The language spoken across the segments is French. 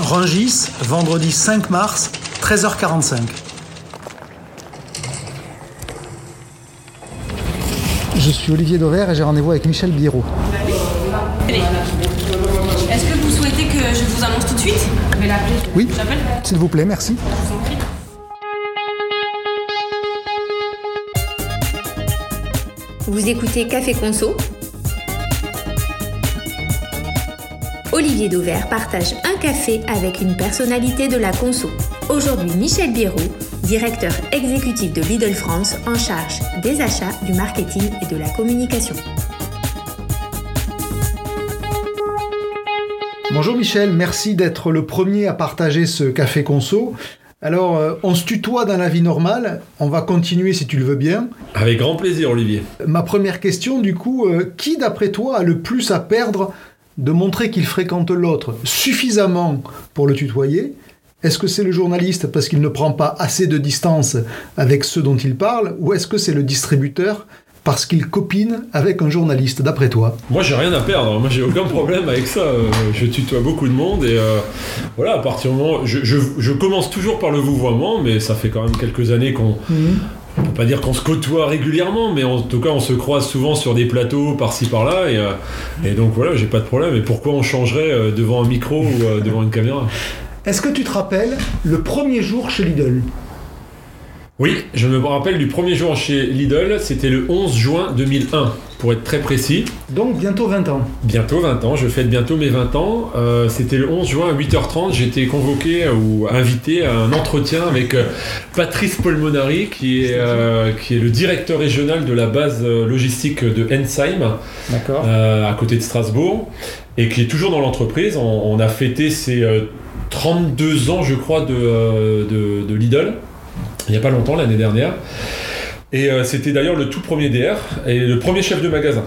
Rungis, vendredi 5 mars, 13h45. Je suis Olivier Dauvert et j'ai rendez-vous avec Michel Biro. Est-ce que vous souhaitez que je vous annonce tout de suite? Oui, J'appelle s'il vous plaît, merci. Vous écoutez Café Conso Olivier Dauvert partage un café avec une personnalité de la conso. Aujourd'hui, Michel Biro, directeur exécutif de Lidl France en charge des achats, du marketing et de la communication. Bonjour Michel, merci d'être le premier à partager ce café conso. Alors, euh, on se tutoie dans la vie normale, on va continuer si tu le veux bien. Avec grand plaisir, Olivier. Ma première question, du coup, euh, qui d'après toi a le plus à perdre de montrer qu'il fréquente l'autre suffisamment pour le tutoyer Est-ce que c'est le journaliste parce qu'il ne prend pas assez de distance avec ceux dont il parle Ou est-ce que c'est le distributeur parce qu'il copine avec un journaliste, d'après toi? Moi, j'ai rien à perdre. Moi, j'ai aucun problème avec ça. Euh, Je tutoie beaucoup de monde et euh, voilà, à partir du moment. Je, je- je commence toujours par le vouvoiement, mais ça fait quand même quelques années qu'on. On peut pas dire qu'on se côtoie régulièrement, mais en tout cas, on se croise souvent sur des plateaux par-ci par-là. Et, euh, et donc voilà, j'ai pas de problème. Et pourquoi on changerait euh, devant un micro ou euh, devant une caméra? Est-ce que tu te rappelles le premier jour chez Lidl? Oui, je me rappelle du premier jour chez Lidl, c'était le 11 juin 2001, pour être très précis. Donc bientôt 20 ans. Bientôt 20 ans, je fête bientôt mes 20 ans. Euh, C'était le 11 juin à 8h30, j'étais convoqué ou invité à un entretien avec euh, Patrice Polmonari, qui est, euh, qui est le directeur régional de la base logistique de Ensheim, euh, à côté de Strasbourg, et qui est toujours dans l'entreprise. On, on a fêté ses euh, 32 ans, je crois, de, de, de Lidl, il n'y a pas longtemps, l'année dernière. Et euh, c'était d'ailleurs le tout premier DR et le premier chef de magasin.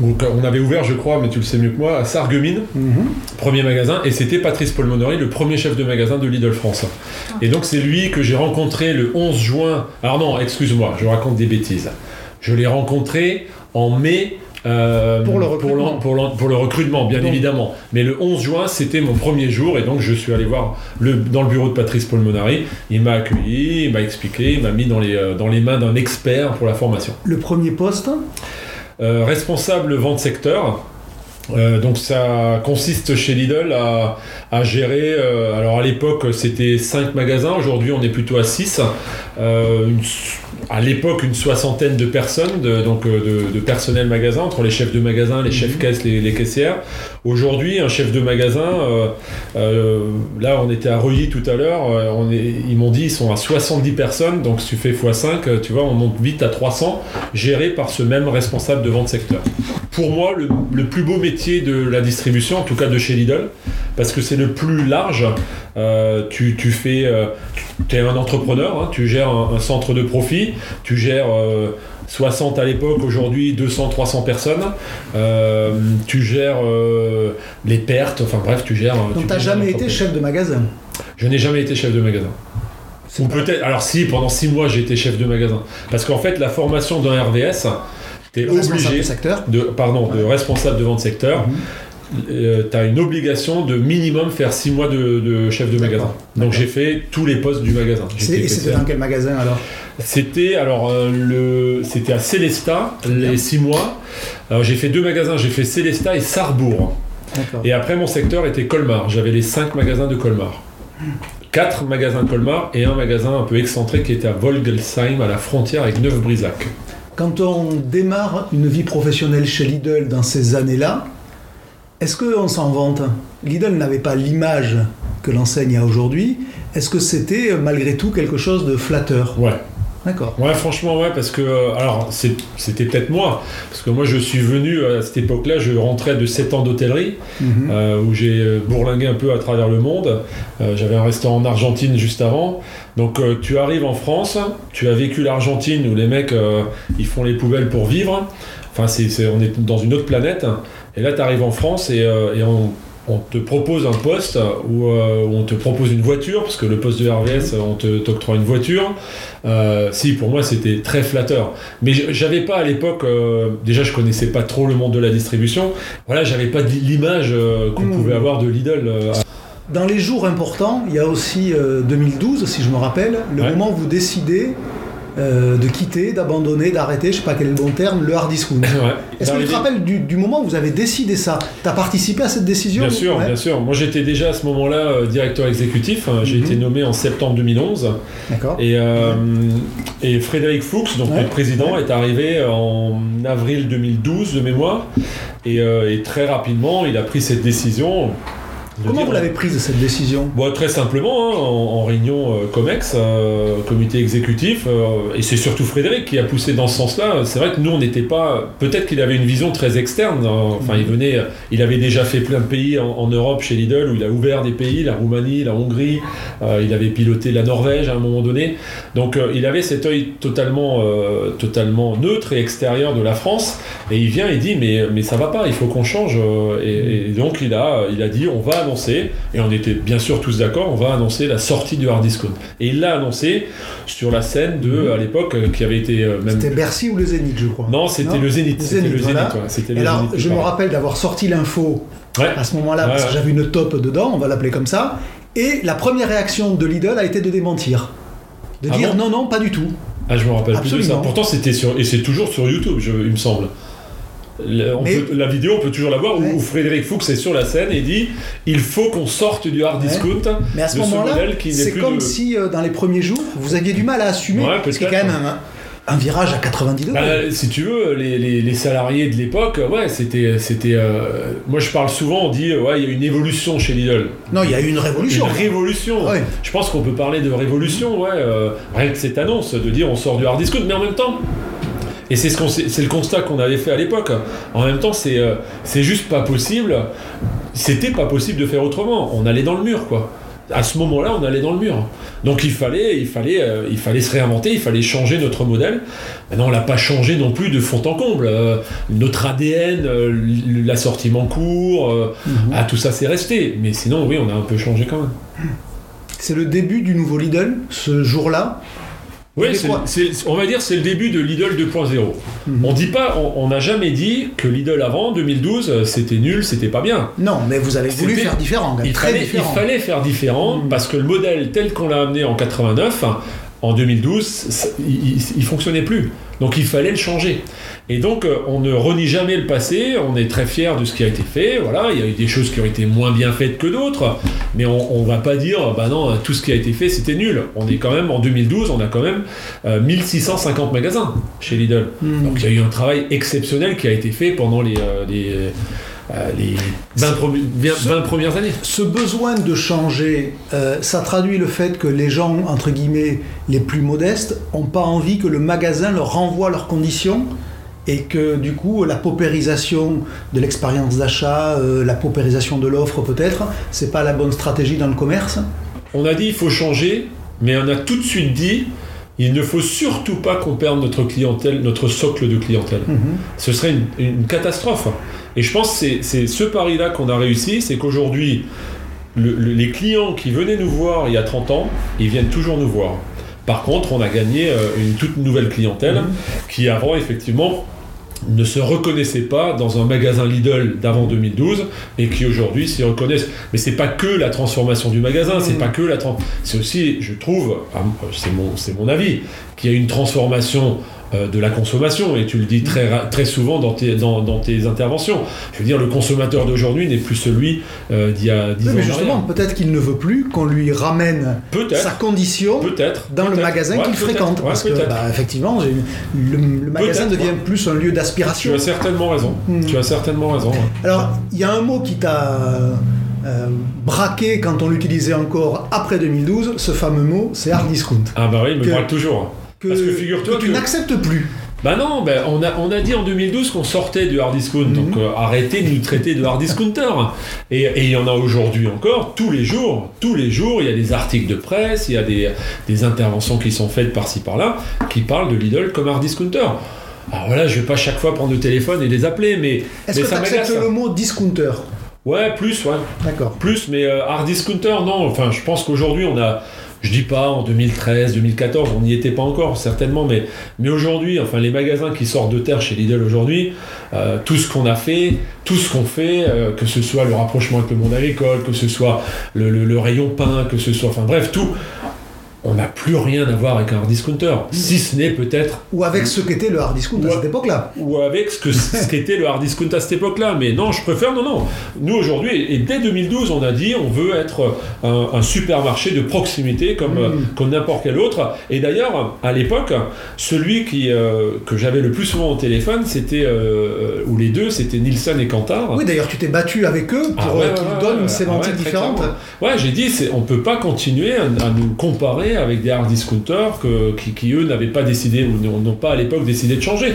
Donc, euh, on avait ouvert, je crois, mais tu le sais mieux que moi, à Sarreguemines, Mhm. premier magasin, et c'était Patrice Polmonori, le premier chef de magasin de Lidl France. Et donc c'est lui que j'ai rencontré le 11 juin. Alors non, excuse-moi, je raconte des bêtises. Je l'ai rencontré en mai. Euh, Pour le recrutement. pour l'en- pour le recrutement, bien Donc- évidemment. Mais le 11 juin, c'était mon premier jour, et donc je suis allé voir le, dans le bureau de Patrice Polmonari. Il m'a accueilli, il m'a expliqué, il m'a mis dans les, euh, dans les mains d'un expert pour la formation. Le premier poste? Euh, responsable vente secteur. Euh, donc ça consiste chez Lidl à, à gérer, alors à l'époque c'était 5 magasins, aujourd'hui on est plutôt à 6. À l'époque une soixantaine de personnes, de, donc euh, de, de personnel magasin, entre les chefs de magasin, les chefs caisses, les, les caissières. Aujourd'hui un chef de magasin, euh, euh, là on était à Reuilly tout à l'heure, euh, ils m'ont dit ils sont à 70 personnes, donc si tu fais x5, tu vois on monte vite à 300, géré par ce même responsable de vente secteur pour moi le, plus beau métier de la distribution, en tout cas de chez Lidl, parce que c'est le plus large. Tu, fais, tu es un entrepreneur, hein, tu gères un, centre de profit, tu gères 60 à l'époque, aujourd'hui 200, 300 personnes. Euh, tu gères euh, les pertes, enfin bref, tu gères. Donc tu gères jamais été chef de magasin? Je n'ai jamais été chef de magasin. Ou peut-être, alors si, pendant 6 mois j'ai été chef de magasin. Parce qu'en fait, la formation d'un RVS, Le responsable obligé de secteur de, pardon, de responsable de vente secteur, Mhm. tu as une obligation de minimum faire 6 mois de, de chef de magasin. Donc j'ai fait tous les postes du magasin. Et c'était dans quel magasin alors? C'était alors euh, le c'était à Célestat bien. les 6 mois. Alors j'ai fait deux magasins, j'ai fait Célestat et Sarrebourg. Et après mon secteur était Colmar. J'avais les 5 magasins de Colmar. 4 magasins Colmar et un magasin un peu excentré qui était à Volgelsheim à la frontière avec Neuf-Brisac. Quand on démarre une vie professionnelle chez Lidl dans ces années-là, est-ce qu'on s'en vante Lidl n'avait pas l'image que l'enseigne a aujourd'hui. Est-ce que c'était euh, malgré tout quelque chose de flatteur? Ouais. D'accord. Ouais, franchement, ouais, parce que, euh, alors, c'était peut-être moi, parce que moi, je suis venu euh, à cette époque-là, je rentrais de 7 ans d'hôtellerie, Mhm. euh, où j'ai bourlingué un peu à travers le monde. Euh, J'avais un restaurant en Argentine juste avant. Donc, euh, tu arrives en France, tu as vécu l'Argentine, où les mecs, ils font les poubelles pour vivre. Enfin, c'est- on est dans une autre planète. Et là, tu arrives en France et, euh, et on, on te propose un poste où, euh, où on te propose une voiture, parce que le poste de RVS, on te t'octroie une voiture. Euh, si, pour moi, c'était très flatteur. Mais j'avais pas à l'époque, euh, déjà, je connaissais pas trop le monde de la distribution. Voilà, j'avais pas l'image euh, qu'on Mmh. pouvait avoir de Lidl. euh, Dans les jours importants, il y a aussi euh, 2012, si je me rappelle, le Ouais. moment où vous décidez euh, de quitter, d'abandonner, d'arrêter, je sais pas quel est le bon terme, le hard discount. Ouais. Est-ce que tu te rappelles du, du moment où vous avez décidé ça? Tu as participé à cette décision? Bien sûr, Ouais. bien sûr. Moi, j'étais déjà à ce moment-là euh, directeur exécutif. Hein, J'ai Mhm. été nommé en septembre 2011. D'accord. Et, euh, et Frédéric Fuchs, donc Ouais. notre président, est arrivé en avril 2012 de mémoire. Et, euh, et très rapidement, il a pris cette décision. Comment dire- vous l'avez prise cette décision? Bon, très simplement, hein, en, en réunion euh, COMEX, euh, comité exécutif, euh, et c'est surtout Frédéric qui a poussé dans ce sens-là. C'est vrai que nous, on n'était pas. Peut-être qu'il avait une vision très externe. hein. Enfin, il venait. Il avait déjà fait plein de pays en, en Europe chez Lidl, où il a ouvert des pays, la Roumanie, la Hongrie. il avait piloté la Norvège à un moment donné. Donc, il avait cet œil totalement, totalement neutre et extérieur de la France. Et il vient et dit mais, mais ça va pas, il faut qu'on change. Et, et donc il a, il a dit on va et on était bien sûr tous d'accord, on va annoncer la sortie du hard discount. Et il l'a annoncé sur la scène de, à l'époque, euh, qui avait été euh, même... C'était Bercy ou le Zénith, je crois. Non, c'était le Zénith. Le C'était le Zénith, voilà. ouais, Et alors, Zénith, je me rappelle d'avoir sorti l'info Ouais. à ce moment-là, Ouais, parce que j'avais une top dedans, on va l'appeler comme ça, et la première réaction de Lidl a été de démentir. De Ah dire bon non, non, pas du tout. Ah, je me rappelle plus de ça. Pourtant, c'était sur... Et c'est toujours sur YouTube, je- il me semble. Le- on Mais- peut- la vidéo, on peut toujours la voir où- Ouais. où, Frédéric Fuchs est sur la scène et dit il faut qu'on sorte du hard Ouais. discount. Mais à ce moment-là, c'est comme de- si euh, dans les premiers jours, vous aviez du mal à assumer, Ouais, parce quand même un, un virage à 90 degrés. Bah, si tu veux, les, les- les salariés de l'époque, ouais, c'était, c'était. euh, moi, je parle souvent, on dit, ouais, il y a une évolution chez Lidl. non, il y a eu une révolution. Une révolution. Je pense qu'on peut parler de révolution, ouais. euh, rien que cette annonce de dire on sort du hard discount, mais en même temps. Et c'est, ce le constat qu'on avait fait à l'époque. En même temps, c'est, euh, juste pas possible. C'était pas possible de faire autrement. On allait dans le mur, quoi. À ce moment-là, on allait dans le mur. Donc il fallait, il fallait, euh, il fallait se réinventer, il fallait changer notre modèle. Maintenant, on l'a pas changé non plus de fond en comble. Euh, notre ADN, euh, l'assortiment court, Mhm. ah, tout ça c'est resté. Mais sinon, oui, on a un peu changé quand même. C'est le début du nouveau Lidl, ce jour-là. Oui, c'est- c'est- on va dire c'est le début de Lidl 2.0. Mhm. On dit pas, on n'a jamais dit que Lidl avant 2012 euh, c'était nul, c'était pas bien. Non, mais vous avez voulu C'était- faire différent, Il très fallait, il différent. fallait faire différent Mhm. parce que le modèle tel qu'on l'a amené en 89, hein, en 2012, ça- il, il- il fonctionnait plus. Donc il fallait le changer. Et donc euh, on ne renie jamais le passé, on est très fier de ce qui a été fait. Voilà, il y a eu des choses qui ont été moins bien faites que d'autres, mais on, on va pas dire bah non tout ce qui a été fait c'était nul. On est quand même en 2012, on a quand même euh, 1650 magasins chez Lidl. Mhm. Donc il y a eu un travail exceptionnel qui a été fait pendant les, euh, les, euh, les 20, premi- 20 premières années. Ce besoin de changer, euh, ça traduit le fait que les gens, entre guillemets, les plus modestes, n'ont pas envie que le magasin leur renvoie leurs conditions et que du coup, la paupérisation de l'expérience d'achat, euh, la paupérisation de l'offre peut-être, c'est pas la bonne stratégie dans le commerce. On a dit il faut changer, mais on a tout de suite dit il ne faut surtout pas qu'on perde notre clientèle, notre socle de clientèle. Mhm. Ce serait une, une catastrophe. Et je pense que c'est- ce pari-là qu'on a réussi, c'est qu'aujourd'hui, le- le- les clients qui venaient nous voir il y a 30 ans, ils viennent toujours nous voir. Par contre, on a gagné euh, une toute nouvelle clientèle Mhm. qui avant, effectivement, ne se reconnaissait pas dans un magasin Lidl d'avant 2012 et qui aujourd'hui s'y reconnaissent. Mais c'est pas que la transformation du magasin, c'est Mhm. pas que la c'est aussi, je trouve, ah, c'est mon, c'est mon avis, qu'il y a une transformation de la consommation et tu le dis très, très souvent dans tes, dans, dans tes interventions. Je veux dire, le consommateur d'aujourd'hui n'est plus celui euh, d'il y a 10 Oui, ans. mais en justement, peut-être qu'il ne veut plus qu'on lui ramène sa condition Peut-être. dans le magasin Ouais, qu'il fréquente. Ouais, parce que, bah, effectivement, le, le magasin devient ouais. plus un lieu Tu d'aspiration. as certainement raison. Hmm. Tu as certainement raison. Alors, il y a un mot qui t'a euh, euh, braqué quand on l'utilisait encore après 2012, ce fameux mot, c'est hard discount. Ah bah oui, il me Que- braque toujours. Parce que figure-toi que tu que- n'acceptes plus. Bah non, bah on, a, on a dit en 2012 qu'on sortait du hard discount, Mhm. donc euh, arrêtez de nous traiter de hard discounter. Et et il y en a aujourd'hui encore, tous les jours, tous les jours, il y a des articles de presse, il y a des, des interventions qui sont faites par-ci par-là, qui parlent de Lidl comme hard discounter. Alors voilà, je vais pas chaque fois prendre le téléphone et les appeler, mais, Est-ce que tu ça acceptes m'agace. le mot discounter? Ouais, plus, ouais. D'accord. Plus, mais euh, hard discounter, non. Enfin, je pense qu'aujourd'hui, on a, Je dis pas en 2013, 2014, on n'y était pas encore, certainement, mais, mais aujourd'hui, enfin, les magasins qui sortent de terre chez Lidl aujourd'hui, euh, tout ce qu'on a fait, tout ce qu'on fait, euh, que ce soit le rapprochement avec le monde agricole, que ce soit le, le- le rayon pain, que ce soit, enfin bref, tout, on n'a plus rien à voir avec un hard discounter, si ce n'est peut-être Ou avec ce qu'était le hard discount à cette époque-là. ou avec ce que ce qu'était le hard discount à cette époque-là. Mais non, je préfère, non, non. Nous, aujourd'hui, et dès 2012, on a dit on veut être un, un supermarché de proximité comme, euh, comme n'importe quel autre. Et d'ailleurs, à l'époque, celui qui, euh, que j'avais le plus souvent au téléphone, c'était, euh, ou les deux, c'était Nielsen et Kantar. Oui, d'ailleurs, tu t'es battu avec eux pour Ah ouais, euh, qu'ils ouais, donnent ouais, une sémantique différente. Ouais, j'ai dit, c'est, on peut pas continuer à, à nous comparer avec des hard discounters que, qui, qui, eux, n'avaient pas décidé, ou n'ont pas à l'époque décidé de changer.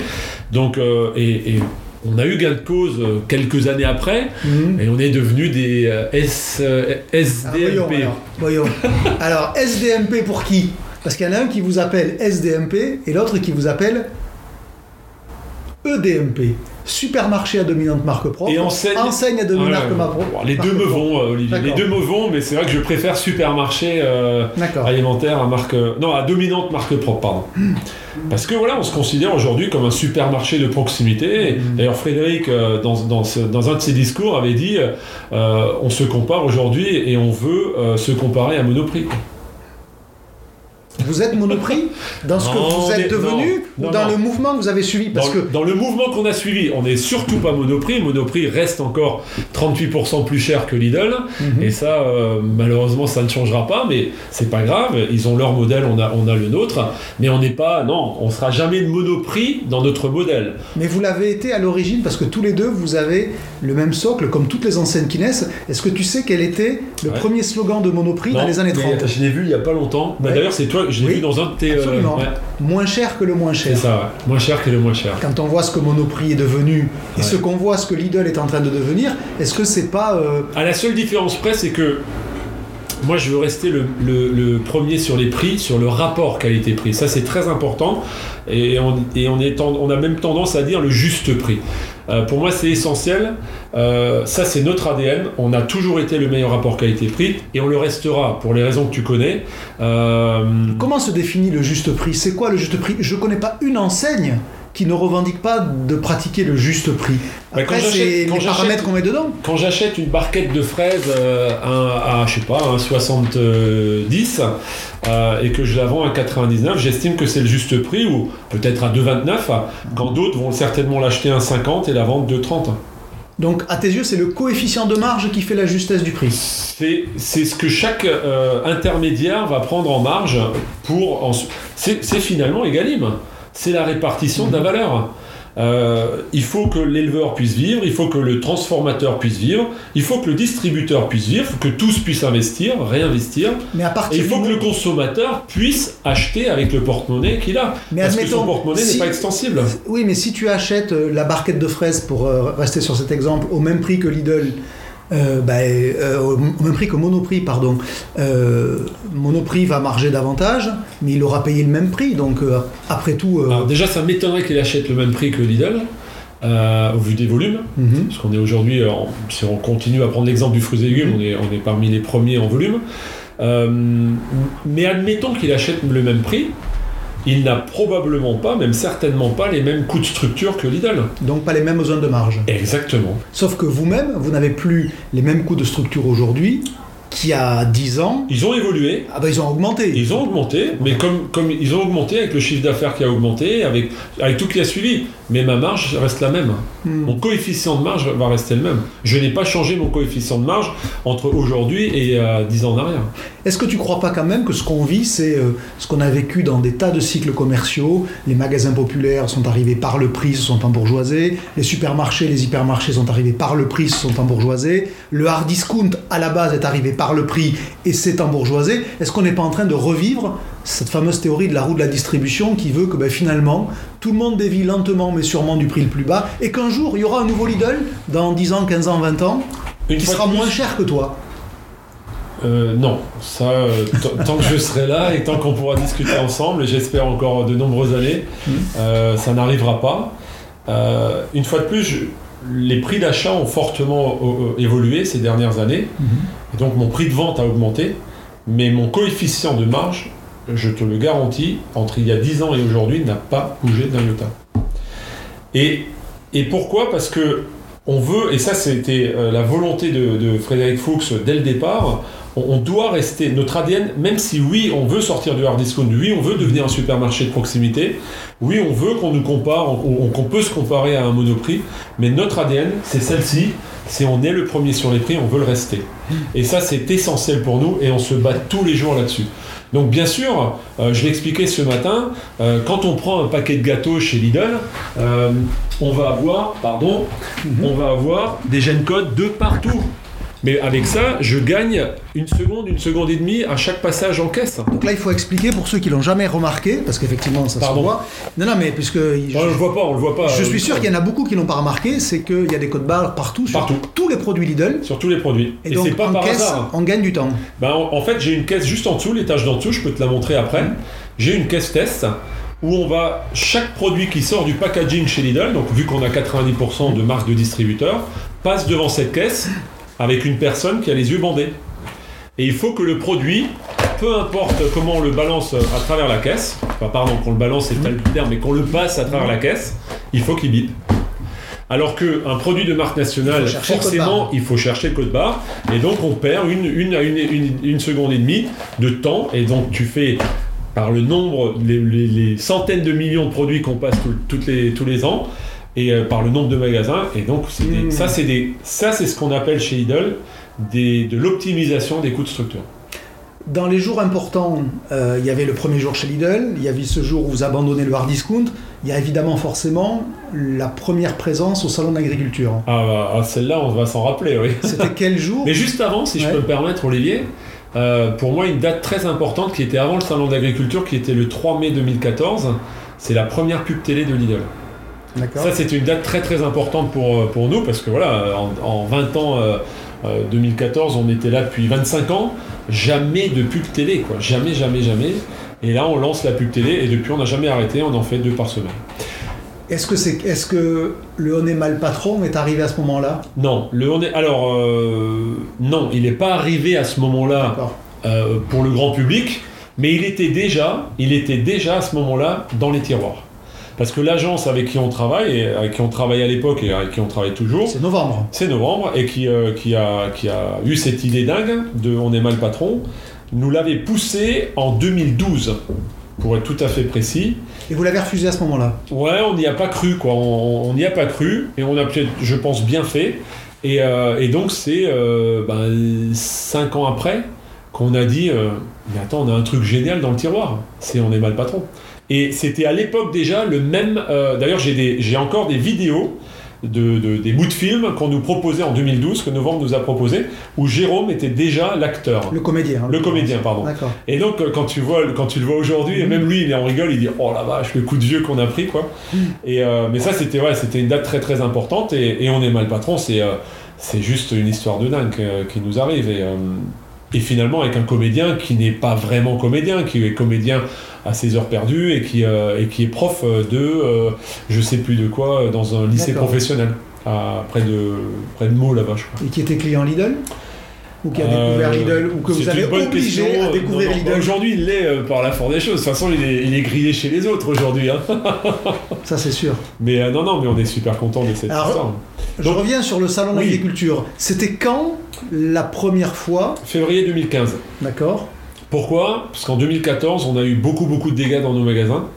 Donc, euh, et, et on a eu gain de cause euh, quelques années après, Mhm. et on est devenu des euh, S, Ah, SDMP. voyons, alors, voyons. alors, SDMP pour qui? Parce qu'il y en a un qui vous appelle SDMP et l'autre qui vous appelle EDMP. Supermarché à dominante marque propre. Et enseigne- Enseigne à dominante Ouais, ouais, marque ouais. propre. les deux me vont, euh, Olivier. Les deux me vont, mais c'est vrai que je préfère supermarché euh, alimentaire à marque. Non, à dominante marque propre, pardon. Parce que voilà, on se considère aujourd'hui comme un supermarché de proximité. Et D'ailleurs, Frédéric, euh, dans, dans, ce- dans un de ses discours, avait dit euh, on se compare aujourd'hui et on veut euh, se comparer à Monoprix. Vous êtes monoprix dans ce que vous êtes devenu non, ou dans non. le mouvement que vous avez suivi Parce dans, que le, dans le mouvement qu'on a suivi, on n'est surtout pas Monoprix. Monoprix reste encore 38% plus cher que Lidl. Mhm. Et ça, euh, malheureusement, ça ne changera pas. Mais c'est pas grave. Ils ont leur modèle, on a, on a le nôtre. Mais on n'est pas. Non, on sera jamais de Monoprix dans notre modèle. Mais vous l'avez été à l'origine parce que tous les deux, vous avez le même socle, comme toutes les enseignes qui naissent. Est-ce que tu sais quel était le Ouais. premier slogan de Monoprix dans les années mais 30 Je l'ai vu il y a pas longtemps. Bah. D'ailleurs, c'est toi, je l'ai Oui, vu dans un de tes. euh, Absolument. ouais, Moins cher que le moins c'est cher. ça, ouais. Moins cher que le moins cher. Quand on voit ce que Monoprix est devenu et Ouais. ce qu'on voit ce que Lidl est en train de devenir, est-ce que c'est pas euh, À la seule différence près, c'est que moi, je veux rester le, premier sur les prix, sur le rapport qualité-prix. Ça, c'est très important. Et, on, a même tendance à dire le juste prix. Euh, pour moi, c'est essentiel. Euh, ça, c'est notre ADN. On a toujours été le meilleur rapport qualité-prix et on le restera pour les raisons que tu connais. Euh, comment se définit le juste prix? C'est quoi le juste prix? Je connais pas une enseigne qui ne revendique pas de pratiquer le juste prix. Après, c'est les paramètres qu'on met dedans. quand j'achète une barquette de fraises euh, à, à, je sais pas, un 70 euh, et que je la vends à 99, j'estime que c'est le juste prix ou peut-être à 2,29 quand d'autres vont certainement l'acheter à 50 et la vendre 2,30. Donc, à tes yeux, c'est le coefficient de marge qui fait la justesse du prix. C'est ce que chaque euh, intermédiaire va prendre en marge pour. en- c'est finalement égalime. C'est la répartition de la valeur. Euh, il faut que l'éleveur puisse vivre, il faut que le transformateur puisse vivre, il faut que le distributeur puisse vivre, il faut que tous puissent investir, réinvestir, Mais à et partir il faut que le consommateur puisse acheter avec le porte-monnaie qu'il a. Mais parce que son porte-monnaie si- n'est pas extensible. Oui, mais si tu achètes euh, la barquette de fraises, pour euh, rester sur cet exemple, au même prix que Lidl, euh, bah, euh, au même prix que Monoprix, pardon, euh, Monoprix va marger davantage, mais il aura payé le même prix. Donc, après tout, Alors déjà, ça m'étonnerait qu'il achète le même prix que Lidl, au vu des volumes. mhm. Parce qu'on est aujourd'hui, si on continue à prendre l'exemple du fruits et légumes, on, est, on est parmi les premiers en volume. Mais admettons qu'il achète le même prix, il n'a probablement pas, même certainement pas, les mêmes coûts de structure que Lidl. donc pas les mêmes zones de marge. Exactement. Sauf que vous-même, vous n'avez plus les mêmes coûts de structure aujourd'hui qu'il y a 10 ans. Ils ont évolué, Ah bah ils ont augmenté. ils ont augmenté, mais comme, comme ils ont augmenté avec le chiffre d'affaires qui a augmenté, avec, avec tout qui a suivi, mais ma marge reste la même. Hmm. Mon coefficient de marge va rester le même. Je n'ai pas changé mon coefficient de marge entre aujourd'hui et euh, 10 ans en arrière. Est-ce que tu crois pas quand même que ce qu'on vit, c'est euh, ce qu'on a vécu dans des tas de cycles commerciaux? Les magasins populaires sont arrivés par le prix, se sont embourgeoisés. Les supermarchés, les hypermarchés sont arrivés par le prix, se sont embourgeoisés. Le hard discount, à la base, est arrivé par le prix et s'est embourgeoisé. Est-ce qu'on n'est pas en train de revivre cette fameuse théorie de la roue de la distribution qui veut que ben, finalement, tout le monde dévie lentement mais sûrement du prix le plus bas et qu'un jour, il y aura un nouveau Lidl, dans 10 ans, 15 ans, 20 ans, Une qui sera moins cher que toi Euh, non, ça, euh, tant que je serai là et tant qu'on pourra discuter ensemble, et j'espère encore de nombreuses années, Mhm. euh, ça n'arrivera pas. Une fois de plus, je- les prix d'achat ont fortement évolué ces dernières années, et donc mon prix de vente a augmenté. mais mon coefficient de marge, je te le garantis, entre il y a 10 ans et aujourd'hui, n'a pas bougé d'un iota. Et, et pourquoi? Parce que on veut, et ça c'était euh, la volonté de, Frédéric Fuchs dès le départ, on, doit rester, notre ADN, même si oui, on veut sortir du hard discount, oui, on veut devenir un supermarché de proximité, oui, on veut qu'on nous compare, on- on- qu'on peut se comparer à un monoprix, mais notre ADN, c'est celle-ci, c'est on est le premier sur les prix, on veut le rester. Et ça, c'est essentiel pour nous et on se bat tous les jours là-dessus. Donc bien sûr, euh, je l'expliquais ce matin, euh, quand on prend un paquet de gâteaux chez Lidl, euh, on va avoir, pardon, on va avoir des gènes codes de partout. Mais avec ça, je gagne une seconde, une seconde et demie à chaque passage en caisse. Donc là, il faut expliquer pour ceux qui l'ont jamais remarqué, parce qu'effectivement, ça Pardon. se voit. Non, non, mais puisque je, On le voit pas, on le voit pas. je euh, suis sûr qu'il y en a beaucoup qui l'ont pas remarqué, c'est qu'il y a des codes barres partout sur Partout. tous les produits Lidl. sur tous les produits. Et, Et, donc, c'est pas en par caisse, hasard. on gagne du temps. Ben, en, en fait, j'ai une caisse juste en dessous, l'étage d'en dessous, je peux te la montrer après. J'ai une caisse test où on va, chaque produit qui sort du packaging chez Lidl, donc vu qu'on a 90% de marques de distributeurs, passe devant cette caisse avec une personne qui a les yeux bandés. Et il faut que le produit, peu importe comment on le balance à travers la caisse, enfin pardon, qu'on le balance c'est le terme, mais qu'on le passe à travers la caisse, il faut qu'il bip. Alors qu'un produit de marque nationale, Il forcément, il faut chercher le code barre, et donc on perd une, une, à une, une, une seconde et demie de temps, et donc tu fais par le nombre, les, les- les centaines de millions de produits qu'on passe tout- toutes les, tous les ans, et euh, par le nombre de magasins, et donc c'est des- Mm. ça c'est des, ça c'est ce qu'on appelle chez Lidl des, de l'optimisation des coûts de structure. Dans les jours importants, euh, il y avait le premier jour chez Lidl, il y avait ce jour où vous abandonnez le hard discount, il y a évidemment forcément la première présence au salon d'agriculture. Ah, bah, ah, celle-là on va s'en rappeler, oui. C'était quel jour? Mais juste avant, si je peux me permettre, Olivier, euh, pour moi, une date très importante qui était avant le salon d'agriculture, qui était le 3 mai 2014, c'est la première pub télé de Lidl. Ça, c'était une date très très importante pour, euh, pour nous, parce que voilà, en, en 20 ans, euh, euh, 2014, on était là depuis 25 ans, jamais de pub télé, quoi. Jamais, jamais, jamais. Et là, on lance la pub télé, et depuis, on n'a jamais arrêté, on en fait deux par semaine. Est-ce que, c'est, est-ce que le On est mal patron est arrivé à ce moment-là? Non, le on est. Alors, euh, non, il n'est pas arrivé à ce moment-là euh, pour le grand public, mais il était déjà, il était déjà à ce moment-là dans les tiroirs. Parce que l'agence avec qui on travaille, et avec qui on travaille à l'époque et avec qui on travaille toujours, C'est novembre. c'est Novembre, et qui, euh, qui, a, qui a eu cette idée dingue de On est mal patron, nous l'avait poussé en 2012, pour être tout à fait précis. Et vous l'avez refusé à ce moment-là Ouais, on n'y a pas cru, quoi. On n'y a pas cru, et on a peut-être, je pense, bien fait. Et, euh, et donc, c'est euh, ben, cinq ans après qu'on a dit euh, Mais attends, on a un truc génial dans le tiroir. C'est On est mal patron. Et c'était à l'époque déjà le même. euh, D'ailleurs, j'ai encore des vidéos. De, de- des bouts de films qu'on nous proposait en 2012, que Novembre nous a proposé, où Jérôme était déjà l'acteur. Le comédien. en Le comédien, pardon. Et donc, euh, quand tu, vois, quand tu le vois aujourd'hui, et même lui, il en rigole, il dit Oh la vache, le coup de vieux qu'on a pris, quoi. Et, euh, mais ça, c'était ouais, une date très très importante, et, et on est mal patron, c'est euh, c'est juste une histoire de dingue euh, qui nous arrive. Et, et finalement, avec un comédien qui n'est pas vraiment comédien, qui est comédien à ses heures perdues et qui, euh, et qui est prof de euh, je sais plus de quoi dans un lycée professionnel, à, près, de, près de Meaux là-bas, je crois. Et qui était client Lidl Ou qui a découvert Euh, Lidl Ou que vous avez obligé question. à découvrir Non, non, Lidl Aujourd'hui, il l'est euh, par la force des choses. De toute façon, il est, il est grillé chez les autres aujourd'hui. hein. Ça, c'est sûr. Mais euh, non, non, mais on est super content de cette Alors, histoire. Je Donc- reviens sur le salon Oui. d'agriculture. C'était quand la première fois Février 2015. D'accord Pourquoi? Parce qu'en 2014, on a eu beaucoup, beaucoup de dégâts dans nos magasins.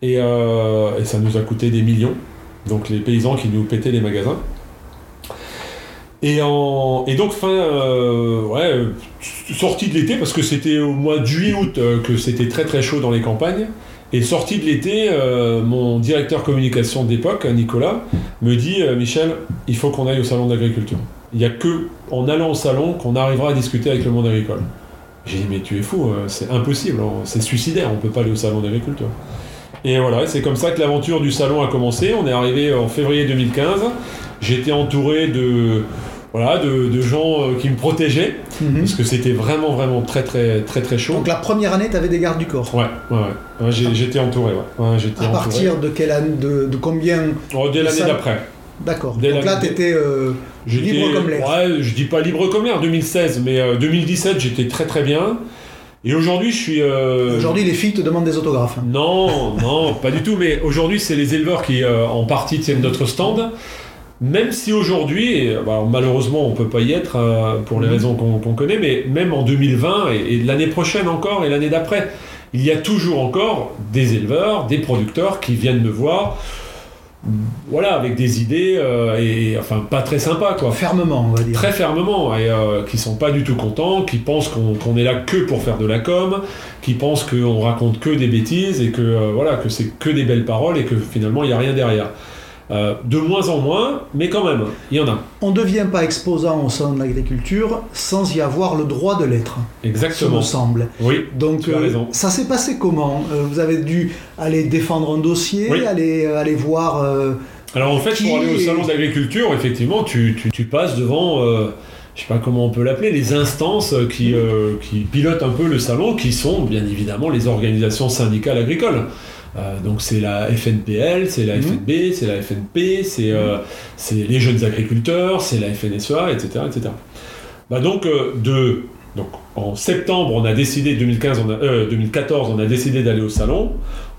Et, euh, et ça nous a coûté des millions. Donc les paysans qui nous pétaient les magasins. Et, donc fin, euh, ouais, sortie de l'été, parce que c'était au mois de juillet-août euh, que c'était très très chaud dans les campagnes. Et sortie de l'été, mon directeur communication d'époque, Nicolas, me dit Michel, il faut qu'on aille au salon d'agriculture. Il n'y a que en allant au salon qu'on arrivera à discuter avec le monde agricole. J'ai dit mais tu es fou, euh, c'est impossible, hein, c'est suicidaire, on peut pas aller au salon d'agriculture. Et voilà, c'est comme ça que l'aventure du salon a commencé. On est arrivé en février 2015. J'étais entouré de voilà de, de gens euh, qui me protégeaient Mhm. parce que c'était vraiment vraiment très très très très chaud. Donc la première année, tu avais des gardes du corps. Ouais, ouais, ouais. J'étais entouré. Ouais. Ouais, j'étais À entouré. partir de quelle année de, de combien Oh, dès l'année d'après. D'accord. Donc la- là, tu étais. J'étais- Libre comme l'air. Ouais, je dis pas libre comme l'air 2016, mais euh, 2017 j'étais très très bien. Et aujourd'hui, je suis. euh, Aujourd'hui, les filles te demandent des autographes. hein. Non, non, pas du tout. Mais aujourd'hui, c'est les éleveurs qui, euh, en partie, tiennent notre stand. Même si aujourd'hui, bah, malheureusement, on peut pas y être euh, pour les Mhm. raisons qu'on connaît, mais même en 2020 et, et l'année prochaine encore et l'année d'après, il y a toujours encore des éleveurs, des producteurs qui viennent me voir, voilà, avec des idées euh, et enfin pas très sympas quoi. Fermement, on va dire. Très fermement, et euh, qui sont pas du tout contents, qui pensent qu'on est là que pour faire de la com, qui pensent qu'on raconte que des bêtises et que euh, voilà que c'est que des belles paroles et que finalement il n'y a rien derrière. Euh, de moins en moins, mais quand même, il y en a. On ne devient pas exposant au sein de l'agriculture sans y avoir le droit de l'être, Exactement. me semble. Oui. Donc, Tu as euh, raison. ça s'est passé comment? Euh, Vous avez dû aller défendre un dossier, Oui. aller, aller voir. Alors en fait, pour aller au salon d'agriculture, effectivement, tu, tu- tu passes devant, euh, je sais pas comment on peut l'appeler, les instances qui, euh, qui pilotent un peu le salon, qui sont bien évidemment les organisations syndicales agricoles. Euh, donc c'est la FNPL, c'est la Mhm. FNB, c'est la FNP, c'est euh, les jeunes agriculteurs, c'est la FNSEA, etc. etc. Bah donc, euh, de, donc en septembre, on a décidé, 2015, on a, euh, 2014, on a décidé d'aller au salon.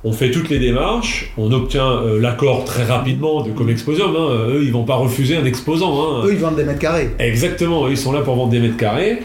On fait toutes les démarches, on obtient l'accord très rapidement de Comexposium. Hein. Eux, ils vont pas refuser un exposant. Hein. Eux, ils vendent des mètres carrés. Exactement, ils sont là pour vendre des mètres carrés.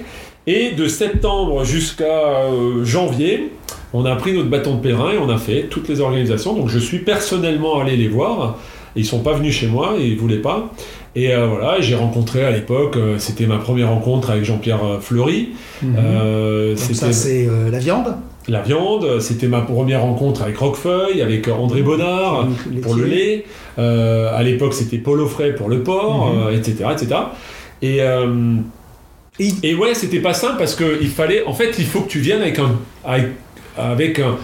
Et de septembre jusqu'à janvier, on a pris notre bâton de pèlerin et on a fait toutes les organisations. Donc je suis personnellement allé les voir. Ils sont pas venus chez moi, ils voulaient pas. Et euh, voilà, j'ai rencontré à l'époque, euh, c'était ma première rencontre avec Jean-Pierre euh, Fleury. Mhm. Euh, Donc ça, c'est la viande? la viande, c'était ma première rencontre avec Roquefeuille, avec André Bonnard le pour le lait. À l'époque, c'était Paul Offray pour le porc, Mhm. etc., etc. Et, euh, Et- et ouais, c'était pas simple parce que il fallait. En fait, il faut que tu viennes avec un, avec, avec un,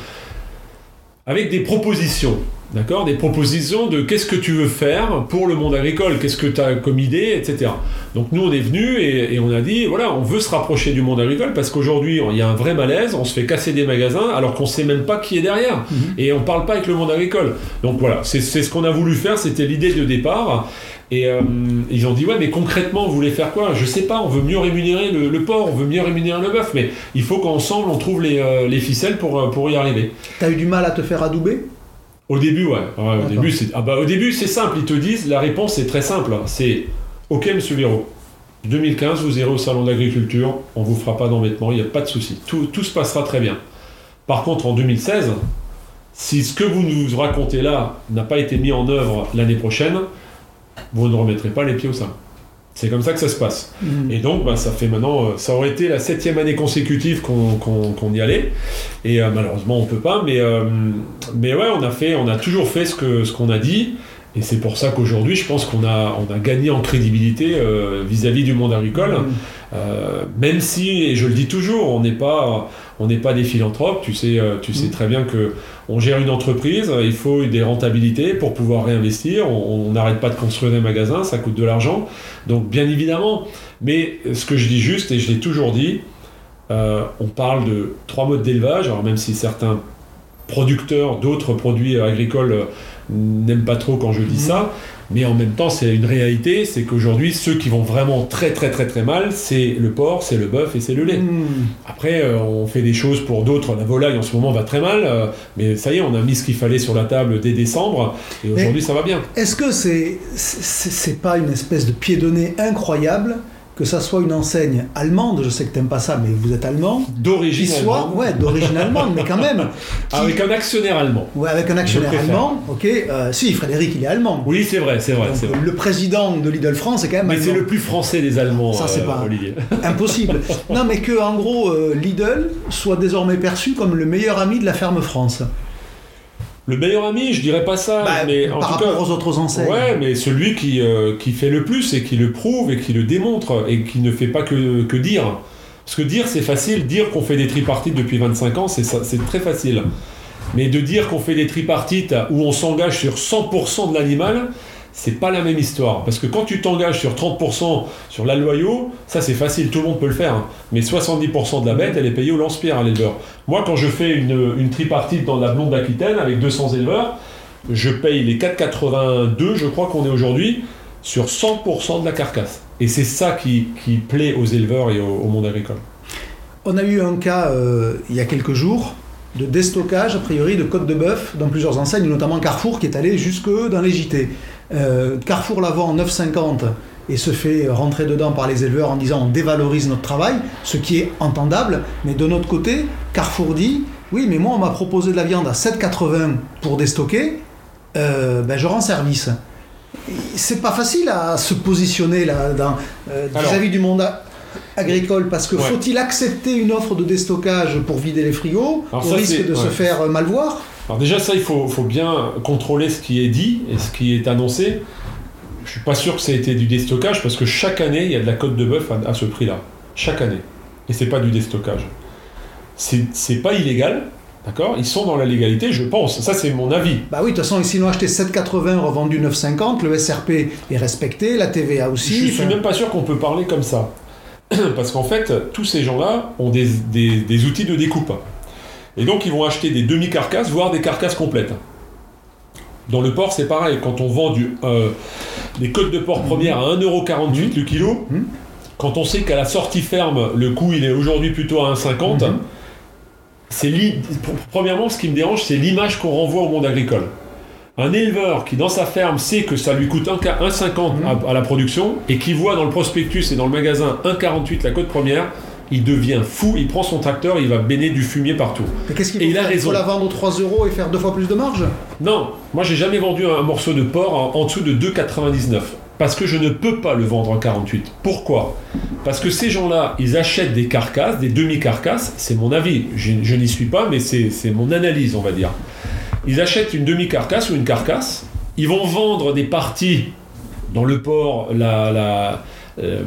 avec des propositions. D'accord? Des propositions de qu'est-ce que tu veux faire pour le monde agricole, qu'est-ce que tu as comme idée, etc. Donc nous, on est venus et, et on a dit, voilà, on veut se rapprocher du monde agricole parce qu'aujourd'hui, il y a un vrai malaise, on se fait casser des magasins alors qu'on sait même pas qui est derrière. Mhm. Et on parle pas avec le monde agricole. Donc voilà, c'est ce qu'on a voulu faire, c'était l'idée de départ. Et euh, ils ont dit, ouais, mais concrètement, vous voulez faire quoi? Je sais pas, on veut mieux rémunérer le, le porc, on veut mieux rémunérer le bœuf, mais il faut qu'ensemble, on trouve les, euh, les ficelles pour, euh, pour y arriver. T'as eu du mal à te faire adouber? Au début, ouais. Ouais, au début, c'est ah bah, au début, c'est simple. Ils te disent, la réponse est très simple. C'est OK, monsieur Viro. 2015, vous irez au salon d'agriculture, on vous fera pas d'embêtement, il n'y a pas de souci. Tout, tout se passera très bien. Par contre, en 2016, si ce que vous nous racontez là n'a pas été mis en œuvre l'année prochaine, vous ne remettrez pas les pieds au salon. C'est comme ça que ça se passe. Mhm. Et donc, bah, ça fait maintenant, euh, ça aurait été la septième année consécutive qu'on y allait. Et euh, malheureusement, on peut pas. Mais, euh, mais ouais, on a fait, on a toujours fait ce ce qu'on a dit. Et c'est pour ça qu'aujourd'hui, je pense qu'on a, on a gagné en crédibilité euh, vis-à-vis du monde agricole. Mhm. Euh, même si, et je le dis toujours, on n'est pas, on n'est pas des philanthropes. Tu sais, euh, tu sais Mhm. très bien que on gère une entreprise. Il faut des rentabilités pour pouvoir réinvestir. On n'arrête pas de construire des magasins, ça coûte de l'argent. Donc, bien évidemment. Mais ce que je dis juste, et je l'ai toujours dit, euh, on parle de trois modes d'élevage. Alors même si certains producteurs d'autres produits agricoles n'aiment pas trop quand je dis Mhm. ça, mais en même temps c'est une réalité, c'est qu'aujourd'hui ceux qui vont vraiment très très très très mal, c'est le porc, c'est le bœuf et c'est le lait. Mhm. Après euh, on fait des choses pour d'autres, la volaille en ce moment va très mal, euh, mais ça y est on a mis ce qu'il fallait sur la table dès décembre et aujourd'hui ça va bien. Est-ce que c'est c'est c'est pas une espèce de pied nez incroyable que ça soit une enseigne allemande, je sais que t'aimes pas ça, mais vous êtes allemand, D'origine allemande, ouais d'origine allemande, mais quand même, qui- avec un actionnaire allemand. ouais, avec un actionnaire allemand, ok. euh, si Frédéric il est allemand. Oui c'est vrai, c'est vrai, Donc, c'est vrai. le président de Lidl France est quand même Mais c'est le plus français des Allemands, Ça, c'est euh, pas- Olivier. Impossible. non, mais que en gros euh, Lidl soit désormais perçu comme le meilleur ami de la ferme France. Le meilleur ami, je dirais pas ça, Bah, mais en par tout rapport cas, aux autres enseignes. Ouais, mais celui qui, euh, qui fait le plus et qui le prouve et qui le démontre et qui ne fait pas que, que dire. Parce que dire, c'est facile. Dire qu'on fait des tripartites depuis 25 ans, c'est très facile. Mais de dire qu'on fait des tripartites où on s'engage sur 100% de l'animal, c'est pas la même histoire. Parce que quand tu t'engages sur 30% sur la loyau, ça c'est facile, tout le monde peut le faire. Mais 70% de la bête, elle est payée au lance-pierre à l'éleveur. Moi, quand je fais une, tripartite dans la blonde d'Aquitaine avec 200 éleveurs, je paye les 4,82, je crois qu'on est aujourd'hui, sur 100% de la carcasse. Et c'est ça qui, plaît aux éleveurs et au, au monde agricole. On a eu un cas euh, il y a quelques jours de déstockage, a priori, de côte de bœuf dans plusieurs enseignes, notamment Carrefour qui est allé jusque dans les JT. Euh, Carrefour la vend 9,50 et se fait rentrer dedans par les éleveurs en disant on dévalorise notre travail, ce qui est entendable, mais de notre côté, Carrefour dit oui, mais moi on m'a proposé de la viande à 7,80 pour déstocker, euh, ben je rends service. C'est pas facile à se positionner là dans, euh, vis-à-vis du monde agricole parce que Ouais. faut-il accepter une offre de déstockage pour vider les frigos Alors ça, risque de se faire euh, mal voir Alors déjà ça, il faut, faut bien contrôler ce qui est dit et ce qui est annoncé. Je suis pas sûr que ça ait été du déstockage parce que chaque année, il y a de la côte de bœuf à, à ce prix-là. Chaque année. Et c'est pas du déstockage. C'est c'est pas illégal, d'accord? Ils sont dans la légalité, je pense. Ça, c'est mon avis. Bah oui, de toute façon, ils l'ont acheté 7,80, revendu 9,50, le SRP est respecté, la TVA aussi. Je suis même pas sûr qu'on peut parler comme ça. Parce qu'en fait, tous ces gens-là ont des, des- des outils de découpe. Et donc, ils vont acheter des demi-carcasses, voire des carcasses complètes. Dans le porc, c'est pareil. Quand on vend du, euh, des côtes de porc première à 1,48€ le kilo, Mhm. quand on sait qu'à la sortie ferme, le coût il est aujourd'hui plutôt à 1,50, Mhm. c'est l'i- pour- premièrement, ce qui me dérange, c'est l'image qu'on renvoie au monde agricole. Un éleveur qui, dans sa ferme, sait que ça lui coûte 1,50 à, à la production et qui voit dans le prospectus et dans le magasin 1,48 la côte première, il devient fou, il prend son tracteur, il va baigner du fumier partout. mais qu'est-ce qu'il et il a Il faut raison. la vendre 3 euros et faire deux fois plus de marge? Non, moi j'ai jamais vendu un morceau de porc en, en dessous de 2,99. Parce que je ne peux pas le vendre en 48. Pourquoi? Parce que ces gens-là, ils achètent des carcasses, des demi-carcasses, c'est mon avis, je, je n'y suis pas, mais c'est c'est mon analyse, on va dire. Ils achètent une demi-carcasse ou une carcasse, ils vont vendre des parties dans le porc, la, la, euh,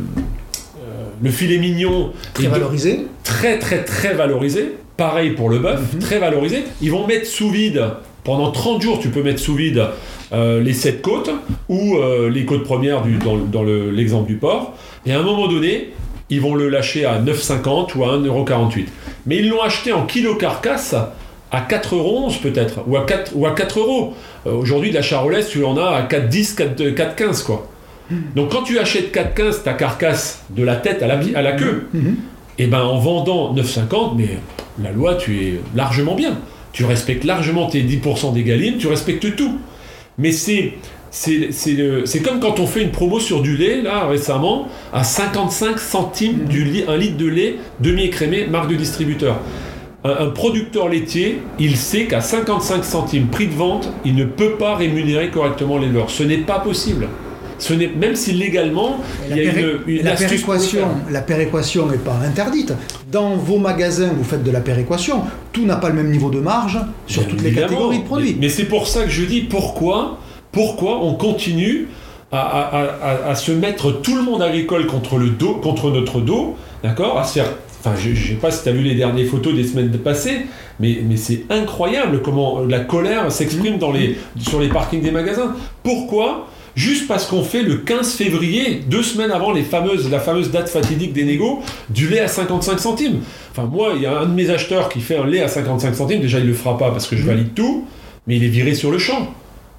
euh, le filet mignon, Très de- valorisé. très très très valorisé. Pareil pour le bœuf, Mhm. très valorisé. Ils vont mettre sous vide, pendant 30 jours, tu peux mettre sous vide euh, les 7 côtes ou euh, les côtes premières du, dans, dans le- l'exemple du porc. Et à un moment donné, ils vont le lâcher à 9,50 ou à 1,48€. Mais ils l'ont acheté en kilo carcasse à 4,11€ peut-être, ou à 4, ou à 4 euros. Euh, Aujourd'hui, de la charolaise, tu en as à 4,10, 4, 4,15 quoi. Donc quand tu achètes 4,15 ta carcasse de la tête à la, pi- à la queue, et ben en vendant 9,50, mais la loi, tu es largement bien. Tu respectes largement tes 10% des galines, tu respectes tout. Mais c'est. C'est comme quand on fait une promo sur du lait, là, récemment, à 55 centimes du lit, un litre de lait demi-écrémé, marque de distributeur. Un, producteur laitier, il sait qu'à 55 centimes prix de vente, il ne peut pas rémunérer correctement l'éleveur. Ce n'est pas possible. Ce n'est même si légalement, La, il y a une, une la péréquation, la péréquation n'est pas interdite. Dans vos magasins, vous faites de la péréquation. Tout n'a pas le même niveau de marge sur Bien toutes les catégories de produits. Mais, mais c'est pour ça que je dis pourquoi, pourquoi on continue à, à- à- à se mettre tout le monde agricole contre le dos, contre notre dos, d'accord À se faire. Enfin, je, je sais pas si tu as vu les dernières photos des semaines passées, mais, mais c'est incroyable comment la colère s'exprime dans les, sur les parkings des magasins. Pourquoi? Juste parce qu'on fait le 15 février, deux semaines avant les fameuses, la fameuse date fatidique des négos, du lait à 55 centimes. Enfin, moi, il y a un de mes acheteurs qui fait un lait à 55 centimes. Déjà, il le fera pas parce que je valide tout, mais il est viré sur le champ.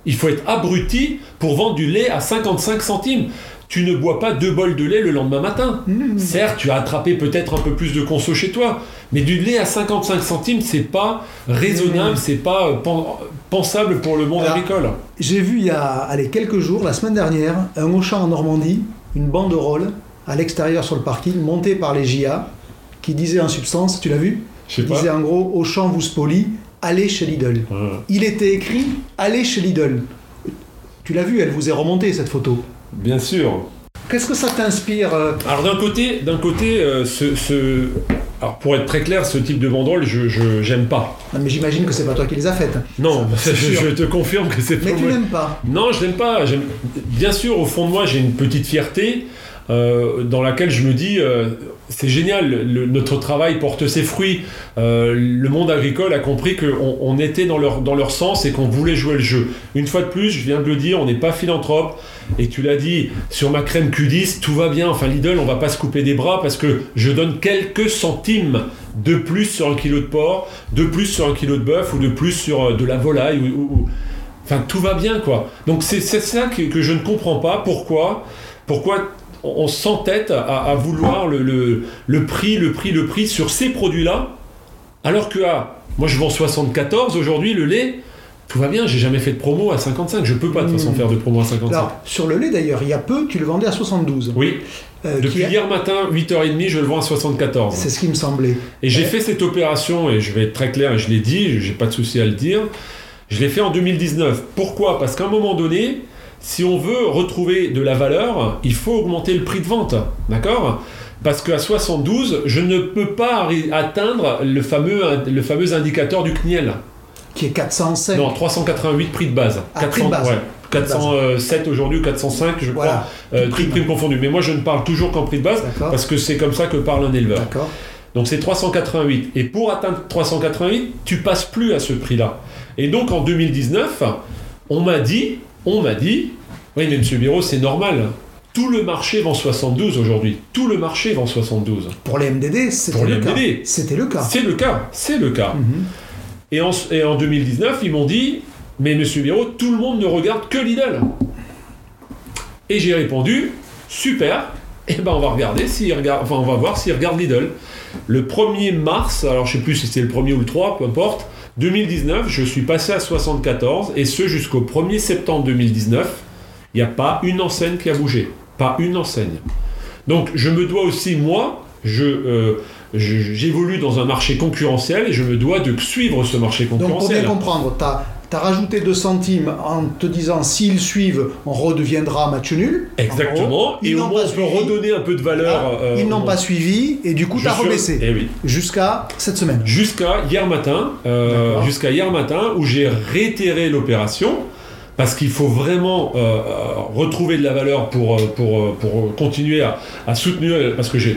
Il faut être abruti pour vendre du lait à 55 centimes. Tu ne bois pas deux bols de lait le lendemain matin. Mmh. Certes, tu as attrapé peut-être un peu plus de conso chez toi, mais du lait à 55 centimes, c'est pas raisonnable, Mmh. c'est pas euh, pen- pensable pour le monde Alors, agricole. J'ai vu il y a allez, quelques jours, la semaine dernière, un Auchan en Normandie, une banderole à l'extérieur sur le parking, montée par les JA, qui disait en substance, tu l'as vu? Je sais Qui disait en gros, Auchan vous spolie, allez chez Lidl. Il était écrit, allez chez Lidl. Tu l'as vu, elle vous est remontée cette photo. Bien sûr. Qu'est-ce que ça t'inspire euh, Alors d'un côté, d'un côté, euh, ce, ce- alors pour être très clair, ce type de banderole, je, je j'aime pas. non, Mais j'imagine que c'est pas toi qui les as faites. Non, Ça, je, te confirme que c'est Mais pas tu moi. n'aimes pas. Non, je l'aime pas. J'aime- Bien sûr, au fond de moi, j'ai une petite fierté euh, dans laquelle je me dis, euh, c'est génial, notre travail porte ses fruits. Euh, le monde agricole a compris qu'on on était dans leur, dans leur sens et qu'on voulait jouer le jeu. Une fois de plus, je viens de le dire, on n'est pas philanthrope. Et tu l'as dit, sur ma crème Q10, tout va bien. Enfin, Lidl, on va pas se couper des bras parce que je donne quelques centimes de plus sur un kilo de porc, de plus sur un kilo de bœuf ou de plus sur de la volaille Enfin, tout va bien, quoi. Donc, c'est ça que, que je ne comprends pas. Pourquoi? Pourquoi on s'entête à, à vouloir le, le- le prix, le prix, le prix sur ces produits-là, alors que ah, moi je vends 74 aujourd'hui, le lait, tout va bien, j'ai jamais fait de promo à 55, je peux pas de toute façon Hmm. faire de promo à 55. Alors, sur le lait d'ailleurs, il y a peu, tu le vendais à 72. Oui, Euh, depuis a- hier matin, 8h30, je le vends à 74. C'est ce qui me semblait. Et j'ai fait cette opération, et je vais être très clair, et je l'ai dit, j'ai pas de souci à le dire, je l'ai fait en 2019. Pourquoi? Parce qu'à un moment donné, si on veut retrouver de la valeur, il faut augmenter le prix de vente. D'accord? Parce qu'à 72, je ne peux pas atteindre le fameux, le fameux indicateur du CNIEL. Qui est 405. Non, 388 prix de base. Ah, prix de base. ouais. 407 aujourd'hui ou 405, je Voilà. crois, euh, tout prime confondu. Mais moi, je ne parle toujours qu'en prix de base, parce que c'est comme ça que parle un éleveur. D'accord. Donc c'est 388. Et pour atteindre 388, tu passes plus à ce prix-là. Et donc en 2019, on m'a dit, on m'a dit, oui mais Monsieur Biro, c'est normal. Tout le marché vend 72 aujourd'hui. Tout le marché vend 72. Pour les MDD, c'était Pour le les cas. C'était le cas. C'est le cas, c'est le cas. Mhm. Et, en, et en 2019, ils m'ont dit, mais Monsieur Biro, tout le monde ne regarde que Lidl. Et j'ai répondu, super, et ben on va regarder s'ils regardent, enfin on va voir s'ils regardent Lidl. Le 1er mars, alors je sais plus si c'est le 1er ou le 3, peu importe, 2019, je suis passé à 74, et ce jusqu'au 1er septembre 2019, il n'y a pas une enseigne qui a bougé. Pas une enseigne. Donc je me dois aussi, moi, je, euh, je- j'évolue dans un marché concurrentiel et je me dois de suivre ce marché Donc pour bien concurrentiel. comprendre, tu as, rajouté 2 centimes en te disant s'ils suivent, on redeviendra match nul. En Exactement. Et ils au n'ont moins pas on peut redonner un peu de valeur. Euh, ils n'ont pas suivi et du coup Je tu as suis- rebaissé. Eh oui. Jusqu'à cette semaine. Jusqu'à hier matin, euh, jusqu'à hier matin où j'ai réitéré l'opération parce qu'il faut vraiment euh, euh, retrouver de la valeur pour, euh, pour, pour continuer à, à soutenir, parce que je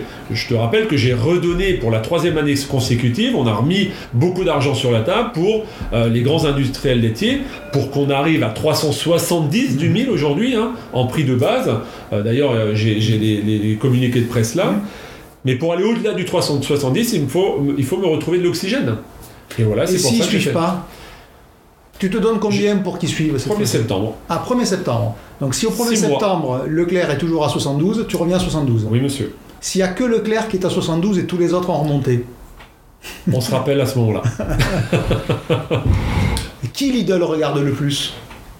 te rappelle que j'ai redonné pour la troisième année consécutive, on a remis beaucoup d'argent sur la table pour euh, les grands industriels laitiers, pour qu'on arrive à 370 du 1000 aujourd'hui, hein, en prix de base. Euh, D'ailleurs, j'ai les, les- communiqués de presse là. Mais pour aller au-delà du 370, il me faut, il faut me retrouver de l'oxygène. Et voilà, c'est pour s'ils ça que fait. pas, tu te donnes combien pour qu'ils suivent cette 1er fois-ci septembre. Ah, 1er septembre. Donc si au 1er Six mois. septembre, Leclerc est toujours à 72, tu reviens à 72. Oui, monsieur. S'il n'y a que Leclerc qui est à 72 et tous les autres ont remonté, On se rappelle à ce moment-là. qui Lidl regarde le plus?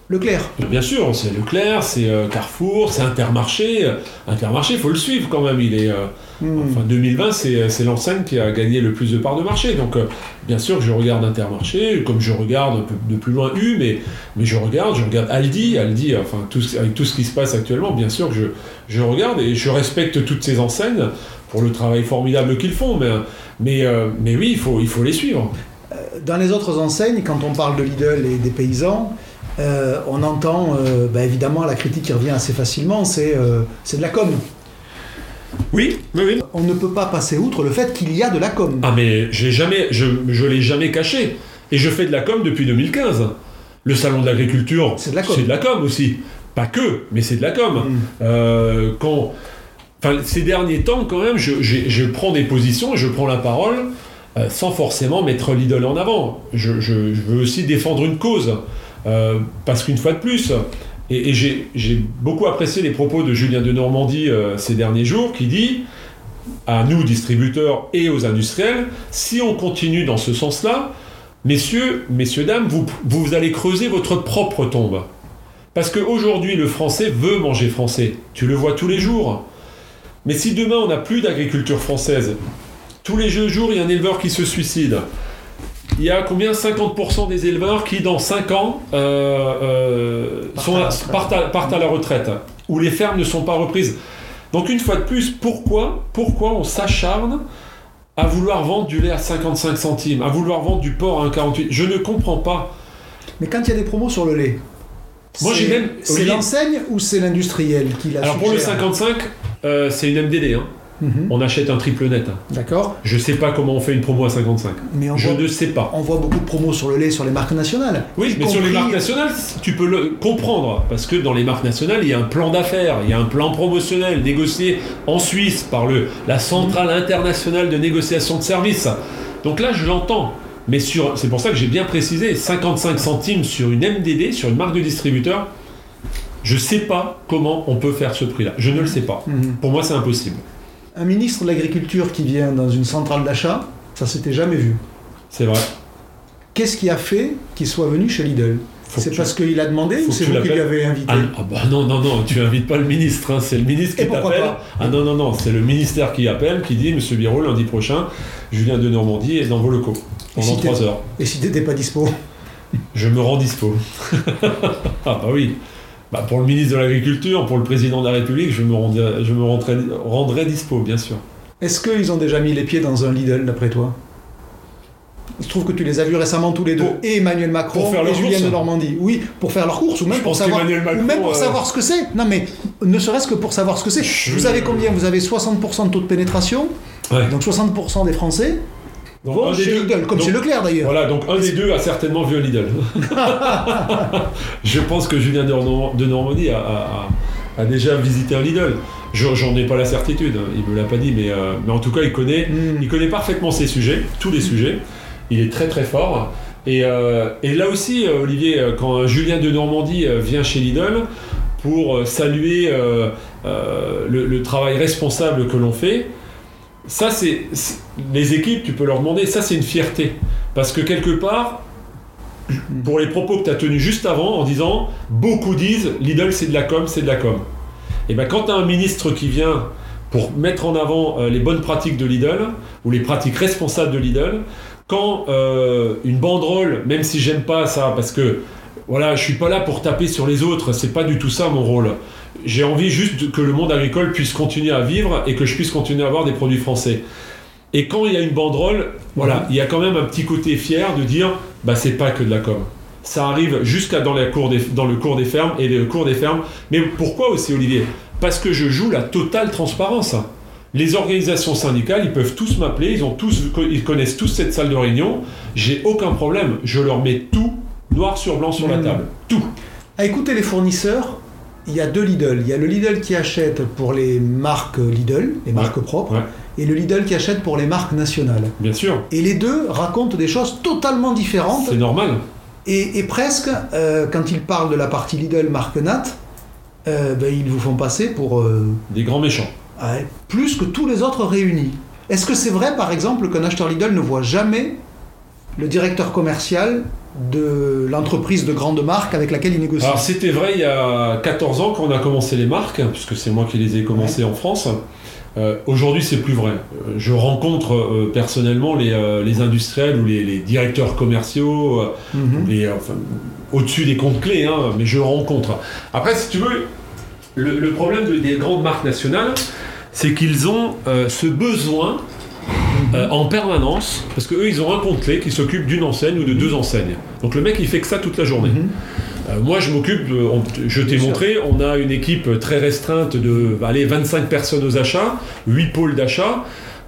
Leclerc. Bien sûr, c'est Leclerc, c'est euh, Carrefour, c'est Intermarché. Euh, Intermarché, il faut le suivre quand même. Il est, euh, Hmm. enfin, 2020, c'est c'est l'enseigne qui a gagné le plus de parts de marché. Donc, euh, bien sûr que je regarde Intermarché, comme je regarde de plus loin U, mais, mais je regarde, je regarde Aldi, Aldi, enfin, tout, avec tout ce qui se passe actuellement, bien sûr que je, je regarde et je respecte toutes ces enseignes pour le travail formidable qu'ils font. Mais, mais, euh, mais oui, il faut, il faut les suivre. Dans les autres enseignes, quand on parle de Lidl et des paysans, euh, on entend euh, bah, évidemment la critique qui revient assez facilement, c'est euh, c'est de la com. Oui, oui, oui. On ne peut pas passer outre le fait qu'il y a de la com. Ah mais j'ai jamais, je, je l'ai jamais caché. Et je fais de la com depuis 2015. Le salon de l'agriculture, C'est de la com. c'est de la com aussi. Pas que, mais c'est de la com. Mm. Quand, ces derniers temps, quand même, je, j'ai- je prends des positions et je prends la parole sans forcément mettre l'idole en avant. Je, je- je veux aussi défendre une cause. Euh, parce qu'une fois de plus, et, j'ai, beaucoup apprécié les propos de Julien de Normandie euh, ces derniers jours, qui dit à nous, distributeurs et aux industriels, si on continue dans ce sens-là, messieurs, messieurs, dames, vous, vous allez creuser votre propre tombe. Parce qu'aujourd'hui, le français veut manger français. Tu le vois tous les jours. Mais si demain, on n'a plus d'agriculture française, tous les jours, il y a un éleveur qui se suicide. Il y a combien 50% des éleveurs qui, dans 5 ans, euh, euh, Partent sont à la à- retraite. partent, à, partent à la retraite, où les fermes ne sont pas reprises. Donc une fois de plus, pourquoi, pourquoi on s'acharne à vouloir vendre du lait à 55 centimes, à vouloir vendre du porc à 1,48 Je ne comprends pas. Mais quand il y a des promos sur le lait, Moi, c'est- j'ai même- C'est Olivier- l'enseigne ou c'est l'industriel qui la Alors pour le suggère 55, euh, c'est une MDD. hein. Mhm. On achète un triple net. hein. D'accord. Je sais pas comment on fait une promo à 55. Mais on Je voit, ne sais pas. on voit beaucoup de promos sur le lait sur les marques nationales. Oui, mais sur les marques nationales, tu peux le comprendre. Parce que dans les marques nationales, il y a un plan d'affaires, il y a un plan promotionnel négocié en Suisse par le, la Centrale internationale de négociation de services. Donc là, je l'entends. Mais sur, c'est pour ça que j'ai bien précisé, 55 centimes sur une MDD, sur une marque de distributeur, Je sais pas comment on peut faire ce prix-là. Je ne le sais pas. Mhm. Pour moi, c'est impossible. Un ministre de l'Agriculture qui vient dans une centrale d'achat, ça s'était jamais vu. C'est vrai. Qu'est-ce qui a fait qu'il soit venu chez Lidl C'est parce qu'il a demandé faut ou c'est vous qui lui l'appelles. avez invité Ah, ah bah non, non, non, tu invites pas le ministre, hein, c'est le ministre qui t'appelle. Ah non, non, non, c'est le ministère qui appelle, qui dit Monsieur Biro, lundi prochain, Julien de Normandie est dans vos locaux pendant si 3 heures. Et si t'étais pas dispo Je me rends dispo. ah bah oui. Bah pour le ministre de l'Agriculture, pour le président de la République, je me rendrai, je me rendrai, rendrai dispo, bien sûr. Est-ce qu'ils ont déjà mis les pieds dans un Lidl d'après toi? Je trouve que tu les as vus récemment tous les deux, Pour- et Emmanuel Macron pour faire et Julien de Normandie. Oui, pour faire leurs courses ou même pour savoir, Macron, ou même pour euh, savoir ce que c'est. Non mais ne serait-ce que pour savoir ce que c'est. Je- Vous avez combien Vous avez 60% de taux de pénétration, Ouais. donc 60% des Français Donc, vont un des chez deux- Lidl, comme donc- chez Leclerc d'ailleurs. Voilà, donc un des deux a certainement vu un Lidl. je pense que Julien de, Norm- de Normandie a, a- a- a déjà visité un Lidl. Je- J'en ai pas la certitude, hein, il me l'a pas dit, mais, euh, mais en tout cas, il connaît, Hmm. il connaît parfaitement ces sujets, tous les sujets. Il est très très fort. Et, euh, et là aussi, euh, Olivier, quand Julien de Normandie vient chez Lidl pour saluer euh, le, le travail responsable que l'on fait, ça, c'est les équipes, tu peux leur demander, ça, c'est une fierté. Parce que quelque part, pour les propos que tu as tenus juste avant, en disant, beaucoup disent, Lidl, c'est de la com, c'est de la com. Et bien, quand tu as un ministre qui vient pour mettre en avant euh, les bonnes pratiques de Lidl, ou les pratiques responsables de Lidl, quand euh, une banderole, même si j'aime pas ça, parce que voilà, je suis pas là pour taper sur les autres, c'est pas du tout ça mon rôle. J'ai envie juste que le monde agricole puisse continuer à vivre et que je puisse continuer à avoir des produits français. Et quand il y a une banderole, voilà, il y a quand même un petit côté fier de dire, bah c'est pas que de la com. Ça arrive jusqu'à dans, la cour des, dans le cours des fermes et le cours des fermes. Mais pourquoi aussi, Olivier? Parce que je joue la totale transparence. Les organisations syndicales, ils peuvent tous m'appeler, ils, ont tous, ils connaissent tous cette salle de réunion. J'ai aucun problème. Je leur mets tout noir sur blanc sur la Mhm. table. Tout. À écouter les fournisseurs, il y a deux Lidl. Il y a le Lidl qui achète pour les marques Lidl, les marques propres, ouais. et le Lidl qui achète pour les marques nationales. Bien sûr. Et les deux racontent des choses totalement différentes. C'est normal. Et, et presque, euh, quand ils parlent de la partie Lidl marque Nat, euh, ben, ils vous font passer pour euh, Des grands méchants. ouais, plus que tous les autres réunis. Est-ce que c'est vrai, par exemple, qu'un acheteur Lidl ne voit jamais le directeur commercial de l'entreprise de grande marque avec laquelle il négocie Alors c'était vrai il y a 14 ans quand on a commencé les marques, puisque c'est moi qui les ai commencées en France. Euh, Aujourd'hui c'est plus vrai. Euh, Je rencontre euh, personnellement les, euh, les industriels ou les, les directeurs commerciaux, Mhm. enfin, au-dessus des comptes clés, hein, mais je rencontre. Après si tu veux, le, le problème de- des grandes marques nationales, c'est qu'ils ont ce besoin euh, en permanence, parce qu'eux ils ont un compte clé qui s'occupe d'une enseigne ou de deux enseignes. Donc le mec il fait que ça toute la journée. Mhm. Euh, moi, je m'occupe, je t'ai sûr. montré, on a une équipe très restreinte de bah, allez, 25 personnes aux achats, 8 pôles d'achat.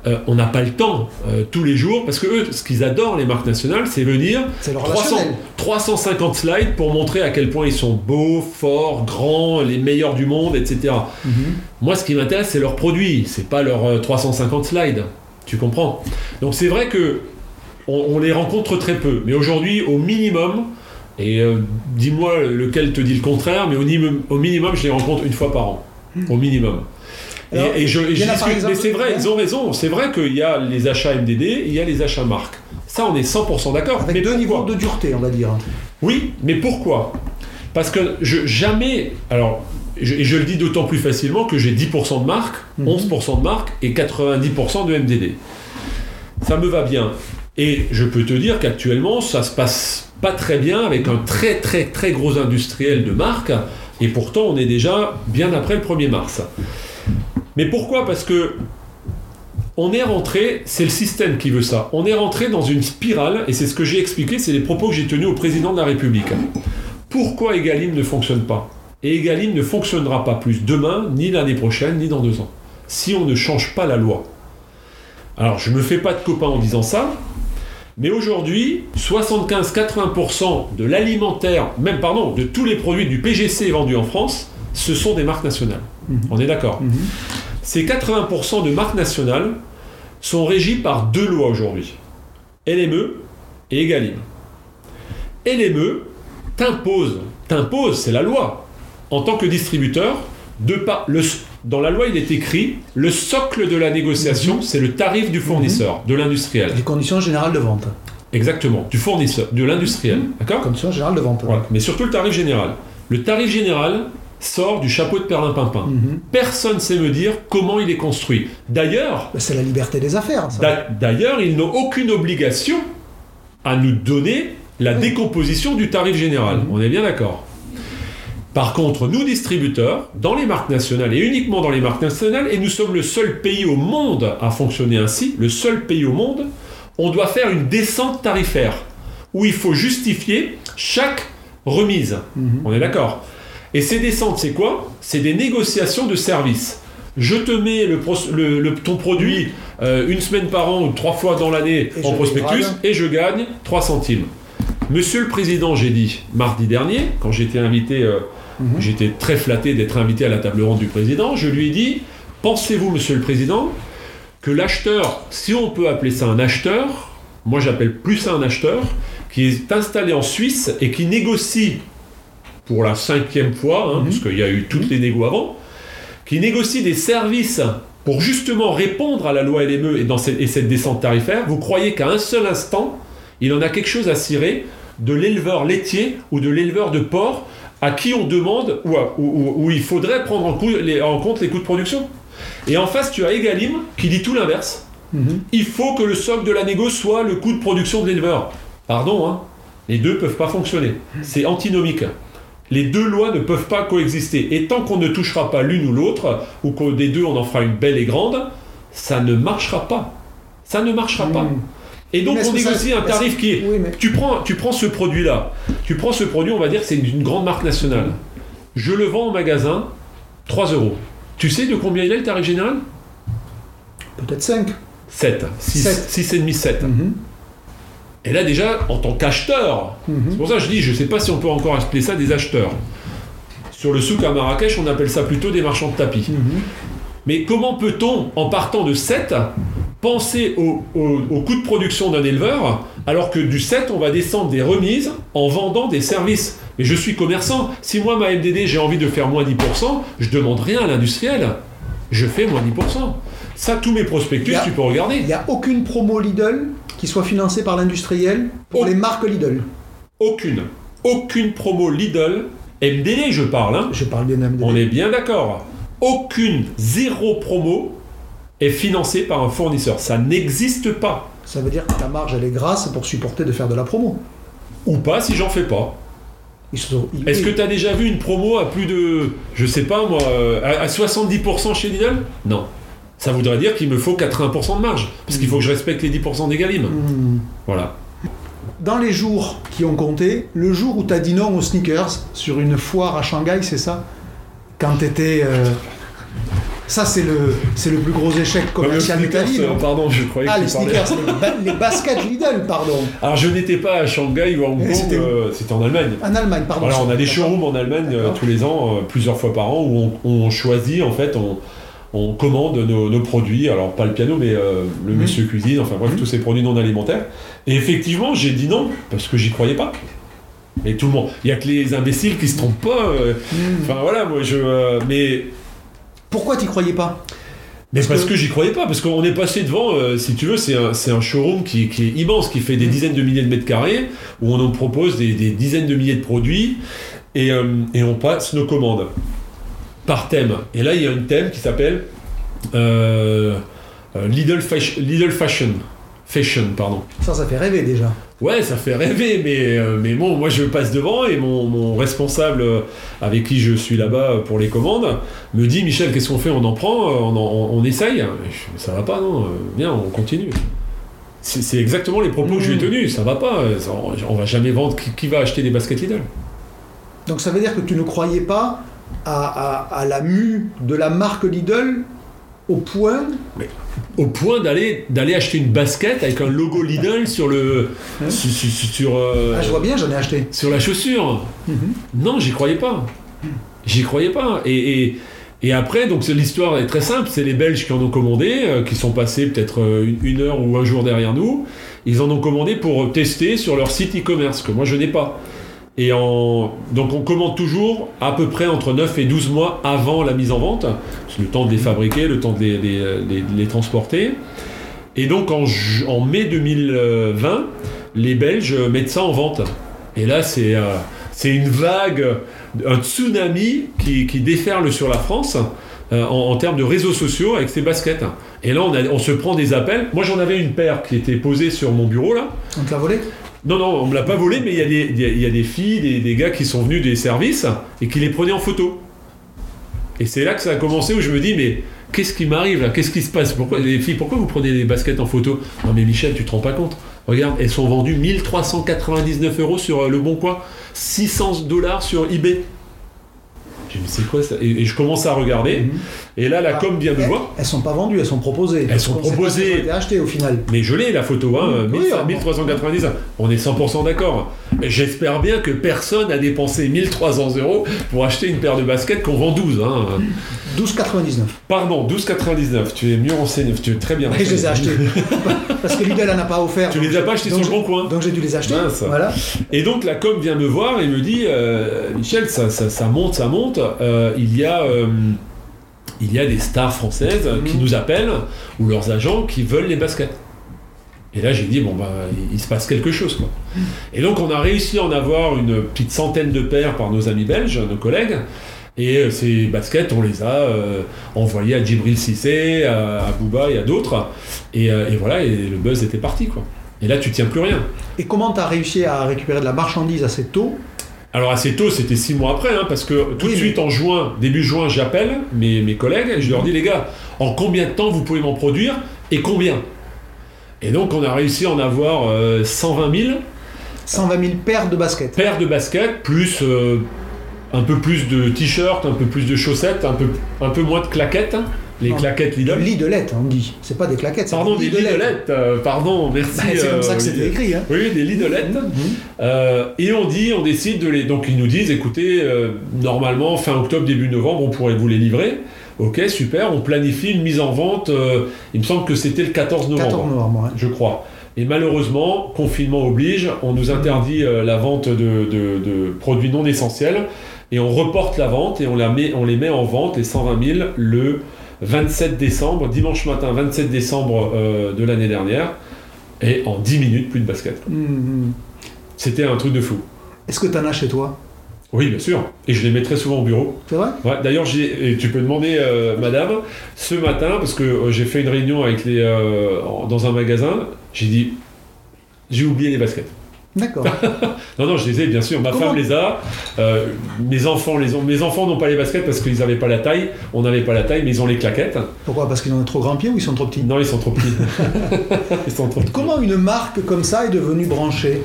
Euh, on n'a pas le temps euh, tous les jours, parce que eux, ce qu'ils adorent, les marques nationales, c'est venir C'est le 300 relationnel. 350 slides pour montrer à quel point ils sont beaux, forts, grands, les meilleurs du monde, etc. Mhm. Moi, ce qui m'intéresse, c'est leurs produits, c'est pas leurs euh, 350 slides. Tu comprends? Donc c'est vrai que on, on les rencontre très peu, mais aujourd'hui, au minimum, et euh, dis-moi lequel te dit le contraire, mais au, minimum- au minimum, je les rencontre une fois par an. Au minimum. Et- Alors, et, je, et discute, exemple- mais c'est vrai, ils ont raison. C'est vrai qu'il y a les achats MDD, et il y a les achats marques. Ça, on est 100% d'accord. Avec mais deux niveaux de dureté, on va dire. oui, mais pourquoi? Parce que je, jamais. Alors, je, et je le dis d'autant plus facilement que j'ai 10% de marque, Mhm. 11% de marque et 90% de MDD. Ça me va bien. Et je peux te dire qu'actuellement, ça se passe pas très bien avec un très très très gros industriel de marque. Et pourtant, on est déjà bien après le 1er mars. Mais pourquoi? Parce que on est rentré, c'est le système qui veut ça, on est rentré dans une spirale, et c'est ce que j'ai expliqué, c'est les propos que j'ai tenus au président de la République. Pourquoi Egalim ne fonctionne pas? Et Egalim ne fonctionnera pas plus demain, ni l'année prochaine, ni dans deux ans, si on ne change pas la loi. Alors, je me fais pas de copain en disant ça, mais aujourd'hui, 75-80% de l'alimentaire, même pardon, de tous les produits du PGC vendus en France, ce sont des marques nationales. Mhm. On est d'accord Mhm. Ces 80% de marques nationales sont régies par deux lois aujourd'hui. LME et Egalim. LME t'impose, t'impose, c'est la loi, en tant que distributeur, de pas, le, dans la loi, il est écrit le socle de la négociation, c'est le tarif du fournisseur, de l'industriel. Les conditions générales de vente. Exactement, du fournisseur, de l'industriel. D'accord Conditions générales de vente. Voilà. Mais surtout le tarif général. Le tarif général sort du chapeau de Perlimpinpin. Mhm. Personne ne sait me dire comment il est construit. D'ailleurs, Bah, C'est la liberté des affaires, d'ailleurs, ils n'ont aucune obligation à nous donner la Oui. décomposition du tarif général. Mhm. On est bien d'accord. Par contre, nous distributeurs, dans les marques nationales et uniquement dans les marques nationales, et nous sommes le seul pays au monde à fonctionner ainsi, le seul pays au monde, on doit faire une descente tarifaire où il faut justifier chaque remise. Mhm. On est d'accord Et ces descentes, c'est quoi? C'est des négociations de services. Je te mets le, pros- le- le- ton produit euh, une semaine par an ou trois fois dans l'année en prospectus et je gagne 3 centimes. Monsieur le Président, j'ai dit mardi dernier, quand j'étais invité, euh, Mhm. j'étais très flatté d'être invité à la table ronde du Président, je lui ai dit, pensez-vous, Monsieur le Président, que l'acheteur, si on peut appeler ça un acheteur, moi j'appelle plus ça un acheteur, qui est installé en Suisse et qui négocie pour la cinquième fois, hein, Mhm. parce qu'il y a eu toutes les négos avant, qui négocie des services pour justement répondre à la loi LME et, dans cette, et cette descente tarifaire, vous croyez qu'à un seul instant, il en a quelque chose à cirer de l'éleveur laitier ou de l'éleveur de porc à qui on demande ou, à- ou- ou- où il faudrait prendre en, cou- les- en compte les coûts de production. Et en face, tu as Egalim qui dit tout l'inverse. Mhm. Il faut que le socle de la négo soit le coût de production de l'éleveur. Pardon, hein les deux peuvent pas fonctionner. C'est antinomique. Les deux lois ne peuvent pas coexister. Et tant qu'on ne touchera pas l'une ou l'autre, ou qu'au des deux on en fera une belle et grande, ça ne marchera pas. Ça ne marchera pas. Et donc Mais on ça- négocie un tarif qui est Oui, mais tu prends, tu prends ce produit-là, tu prends ce produit, on va dire que c'est une, une grande marque nationale. Je le vends au magasin, 3 euros. Tu sais de combien il est le tarif général? Peut-être 5. 7. 6, Sept. 6,5, 7. Mhm. Et là déjà, en tant qu'acheteur, c'est Mhm. pour ça que je dis, je ne sais pas si on peut encore appeler ça des acheteurs. Sur le souk à Marrakech, on appelle ça plutôt des marchands de tapis. Mhm. Mais comment peut-on, en partant de 7, penser au, au- au coût de production d'un éleveur, alors que du 7, on va descendre des remises en vendant des services? Mais je suis commerçant. Si moi, ma MDD, j'ai envie de faire moins 10%, je demande rien à l'industriel. Je fais moins 10%. Ça, tous mes prospectus, a- tu peux regarder. Il n'y a aucune promo Lidl qui soit financée par l'industriel pour les marques Lidl. Aucune. Aucune promo Lidl. MDD, je parle, hein. Je parle bien d'MDD. On est bien d'accord. Aucune, zéro promo est financée par un fournisseur. Ça n'existe pas. Ça veut dire que ta marge, elle est grasse pour supporter de faire de la promo. Ou pas si j'en fais pas. Sont- Est-ce que tu as déjà vu une promo à plus de, je sais pas moi, euh, à, à 70% chez Lidl? Non. Ça voudrait dire qu'il me faut 80% de marge. Parce qu'il faut que je respecte les 10% des Galim. Hmm. Voilà. Dans les jours qui ont compté, le jour où tu as dit non aux sneakers sur une foire à Shanghai, c'est ça? Quand tu étais. Ça, c'est le, c'est le plus gros échec commercial de ta vie. Sneakers, non euh, pardon, je croyais Ah, que les sneakers, les, les baskets Lidl, pardon. Alors je n'étais pas à Shanghai ou à Hong Kong, c'était euh, c'était en Allemagne. En Allemagne, pardon. Voilà, on a des showrooms en Allemagne euh, D'accord. tous les ans, euh, plusieurs fois par an, où on, on choisit, en fait, on, on commande nos, nos produits, alors pas le piano, mais euh, le monsieur cuisine, enfin bref, tous ces produits non alimentaires. Et effectivement, j'ai dit non, parce que j'y croyais pas. Et tout le monde, il y a que les imbéciles qui se trompent pas. euh, Hmm. Enfin voilà, moi je. euh, mais Pourquoi t'y croyais pas? Mais Parce parce que- que, j'y croyais pas, parce qu'on est passé devant, euh, si tu veux, c'est un, c'est un showroom qui, qui est immense, qui fait des Mhm. dizaines de milliers de mètres carrés, où on nous propose des, des dizaines de milliers de produits, et, euh, et on passe nos commandes par thème. Et là, il y a un thème qui s'appelle euh, Lidl, Fashion, Fashion. Fashion, pardon. Ça, ça fait rêver déjà. Ouais, ça fait rêver, mais, euh, mais bon, moi je passe devant et mon, mon responsable euh, avec qui je suis là-bas pour les commandes me dit Michel, qu'est-ce qu'on fait? On en prend euh, On, en- on, on essaye je- Ça va pas, non euh, Viens, on continue. C'est exactement les propos que je lui ai tenus. Ça va pas. euh, ça- on, on va jamais vendre. Qui, qui va acheter des baskets Lidl Donc ça veut dire que tu ne croyais pas à, à- à la mue de la marque Lidl au point. Au point d'aller d'aller acheter une basket avec un logo Lidl sur le sur, euh, Ah, je vois bien, j'en ai acheté. sur la chaussure. Mhm. Non, j'y croyais pas. J'y croyais pas. Et, et, et après, donc l'histoire est très simple. C'est les Belges qui en ont commandé, euh, qui sont passés peut-être euh, une, une heure ou un jour derrière nous. Ils en ont commandé pour tester sur leur site e-commerce, que moi je n'ai pas. Et en... donc on commande toujours à peu près entre 9 et 12 mois avant la mise en vente. C'est le temps de les fabriquer, le temps de les, les transporter. Et donc en, mai 2020, les Belges mettent ça en vente. Et là, c'est euh, une vague, un tsunami qui, qui déferle sur la France euh, en, en termes de réseaux sociaux avec ces baskets. Et là, on, a- on se prend des appels. Moi, j'en avais une paire qui était posée sur mon bureau là. On te l'a volé Non, non, on me l'a pas volé, mais il y, a des- filles, des, des gars qui sont venus des services et qui les prenaient en photo. Et c'est là que ça a commencé où je me dis, mais qu'est-ce qui m'arrive là? Qu'est-ce qui se passe? Pourquoi les filles, pourquoi vous prenez des baskets en photo? Non, mais Michel, tu te rends pas compte Regarde, elles sont vendues 1399 euros sur euh, Le Bon Coin, 600 dollars sur eBay. J'ai dit, mais c'est quoi ça et, et je commence à regarder. Mhm. Et là, la Ah, com vient me elles- voir. Elles sont pas vendues, elles sont proposées. Elles sont proposées. elles ont été achetées au final. Mais je l'ai la photo, hein, Oui, 1300 ah bon. 1390. On est 100% d'accord. J'espère bien que personne n'a dépensé 1300 euros pour acheter une paire de baskets qu'on vend 12. Hein. 12,99. Pardon, 12,99. Tu es mieux renseigné, tu es très bien Et je les ai renseigné. achetés. Parce que Lidl en a pas offert. Tu les as pas achetés sur le bon coin. Donc j'ai dû les acheter. Mince. Voilà. Et donc la com vient me voir et me dit euh, Michel, ça, ça- ça monte, ça monte. Euh, il y a. euh, il y a des stars françaises qui Mhm. nous appellent, ou leurs agents, qui veulent les baskets. Et là, j'ai dit, bon, bah, il, se passe quelque chose, quoi. Et donc, on a réussi à en avoir une petite centaine de paires par nos amis belges, nos collègues. Et euh, ces baskets, on les a euh, envoyées à Djibril Cissé, à, à Booba et à d'autres. Et, euh, et voilà, et le buzz était parti, quoi. Et là, tu tiens plus rien. Et comment tu as réussi à récupérer de la marchandise assez tôt? Alors assez tôt, c'était six mois après, hein, parce que tout Oui, de suite en juin, début juin, j'appelle mes, mes collègues et je leur dis les gars, en combien de temps vous pouvez m'en produire et combien? Et donc on a réussi à en avoir euh, 120 000 120 000 paires de baskets. paires de baskets, plus euh, un peu plus de t-shirts, un peu plus de chaussettes, un peu, un peu moins de claquettes, hein, les Non. claquettes Lidl. On dit. C'est pas des claquettes. c'est Pardon, des. Lidlettes, euh, pardon, merci. Bah, c'est comme ça euh, que c'était écrit. Hein. Oui, des Lidlettes. Euh, et on dit, on décide de les. Donc ils nous disent, écoutez, euh, normalement fin octobre, début novembre, on pourrait vous les livrer. Ok, super. On planifie une mise en vente. euh, il me semble que c'était le 14 novembre, 14 novembre. ouais. je crois. Et malheureusement, confinement oblige, on nous interdit euh, la vente de, de- de produits non essentiels et on reporte la vente et on, la met, on les met en vente, les 120 000, le 27 décembre, dimanche matin 27 décembre euh, de l'année dernière. Et en 10 minutes, plus de basket. Mhm. C'était un truc de fou. Est-ce que tu en as chez toi? Oui, bien sûr. Et je les mets très souvent au bureau. C'est vrai? Ouais, D'ailleurs, tu peux demander, euh, madame, ce matin, parce que euh, j'ai fait une réunion avec les, euh, dans un magasin, j'ai dit, j'ai oublié les baskets. D'accord. Non, non, je les ai, bien sûr. Ma Comment femme les a. euh, mes enfants les ont. Mes enfants n'ont pas les baskets parce qu'ils n'avaient pas la taille. On n'avait pas la taille, mais ils ont les claquettes. Pourquoi? Parce qu'ils ont un trop grand pied ou ils sont trop petits? Non, ils sont trop petits. ils sont trop petits. Comment une marque comme ça est devenue branchée?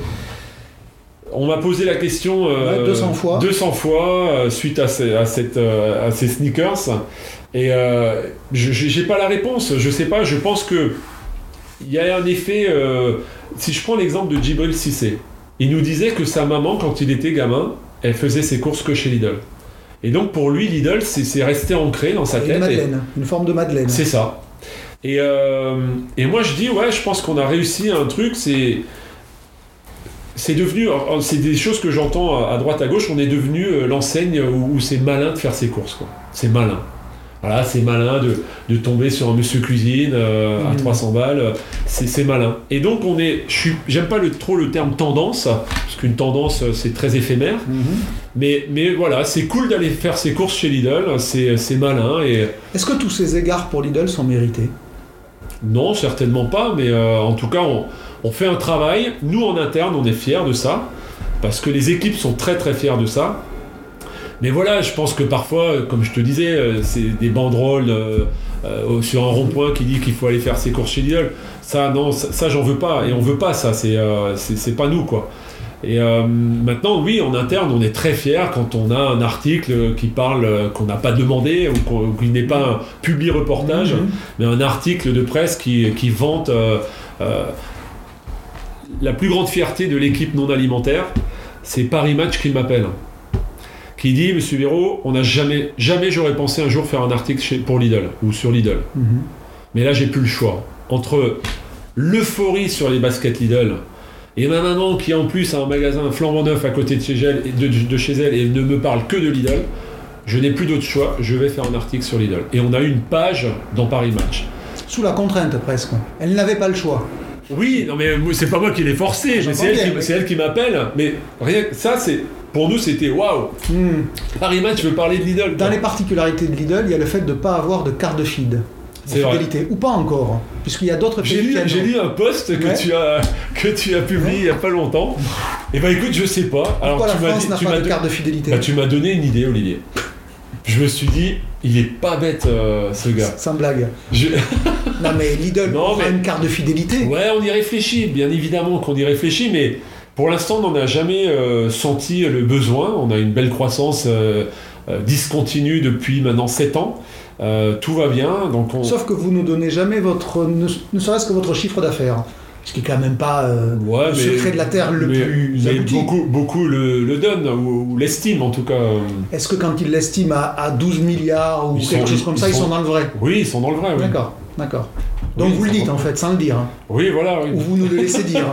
On m'a posé la question euh, Ouais, 200 fois. 200 fois, euh, suite à ces, à, cette, euh, à ces sneakers. Et euh, je j'ai pas la réponse. Je sais pas. Je pense que il y a un effet. si je prends l'exemple de Djibril Cissé, il nous disait que sa maman, quand il était gamin, elle faisait ses courses que chez Lidl. Et donc pour lui, Lidl, c'est resté ancré dans sa Une tête. et- une forme de madeleine. c'est ça. Et, et moi je dis ouais, je pense qu'on a réussi un truc, c'est c'est devenu, c'est des choses que j'entends à droite à gauche, on est devenu euh, l'enseigne où, où c'est malin de faire ses courses quoi. C'est malin. Voilà, c'est malin de, de tomber sur un monsieur cuisine euh, à Mhm. 300 balles, c'est c'est malin. Et donc on est, je suis, j'aime pas le, trop le terme tendance, parce qu'une tendance euh, c'est très éphémère, Mhm. mais, mais voilà, c'est cool d'aller faire ses courses chez Lidl, c'est c'est malin et Est-ce que tous ces égards pour Lidl sont mérités? Non, certainement pas, mais euh, en tout cas, on, on fait un travail. Nous, en interne, on est fiers de ça, parce que les équipes sont très très fiers de ça. Mais voilà, je pense que parfois, comme je te disais, euh, c'est des banderoles euh, euh, sur un rond-point qui dit qu'il faut aller faire ses courses chez Lidl. Ça, non, ça, ça, j'en veux pas, et on veut pas ça, c'est euh, pas nous, quoi. Et euh, maintenant, oui, en interne, on est très fiers quand on a un article qui parle, euh, qu'on n'a pas demandé, ou qu'il n'est pas un public reportage, Mhm. mais un article de presse qui, qui vante euh, la plus grande fierté de l'équipe non alimentaire, c'est Paris Match qui m'appelle. Qui dit, Monsieur Véraud, on n'a jamais, jamais j'aurais pensé un jour faire un article chez- pour Lidl ou sur Lidl. Mhm. Mais là, j'ai plus le choix. Entre l'euphorie sur les baskets Lidl et ma maman qui en plus a un magasin flambant neuf à côté de chez elle, et de, de chez elle et ne me parle que de Lidl, je n'ai plus d'autre choix, je vais faire un article sur Lidl. Et on a une page dans Paris Match. Sous la contrainte presque. Elle n'avait pas le choix. Oui, non mais c'est pas moi qui l'ai forcé, mais J'entends c'est elle, elle qui m'appelle. Mais rien que ça, c'est pour nous, c'était waouh. Hmm. Paris Match veut parler de Lidl. Dans les particularités de Lidl, il y a le fait de ne pas avoir de carte de feed. C'est. Ou pas encore. Puisqu'il y a d'autres pays J'ai lu, un post que Ouais. tu as que tu as publié il y a pas longtemps. Et bah écoute, je sais pas. Alors Pourquoi tu la n'a tu pas m'as de de fidélité bah, tu m'as donné une idée, Olivier. Je me suis dit, il est pas bête euh, ce gars. Sans blague. Je- Non mais Lidl Non, mais- une carte de fidélité. Ouais, on y réfléchit, bien évidemment qu'on y réfléchit, mais pour l'instant, on n'en a jamais euh, senti le besoin. On a une belle croissance euh, discontinue depuis maintenant 7 ans. Tout va bien, donc on. Sauf que vous ne donnez jamais votre, ne, ne serait-ce que votre chiffre d'affaires. Ce qui est quand même pas euh, Ouais, le mais- secret de la Terre le mais- plus mais beaucoup, beaucoup le, le donnent, ou, ou l'estiment en tout cas. Est-ce que quand ils l'estiment à, à 12 milliards ou Ils quelque sont- chose comme ils ça, ils sont- dans le vrai? Oui, ils sont dans le vrai. Oui, D'accord, d'accord. Donc Oui, vous le dites en fait, sans le dire. hein. Oui, voilà. oui. Ou vous nous le laissez dire.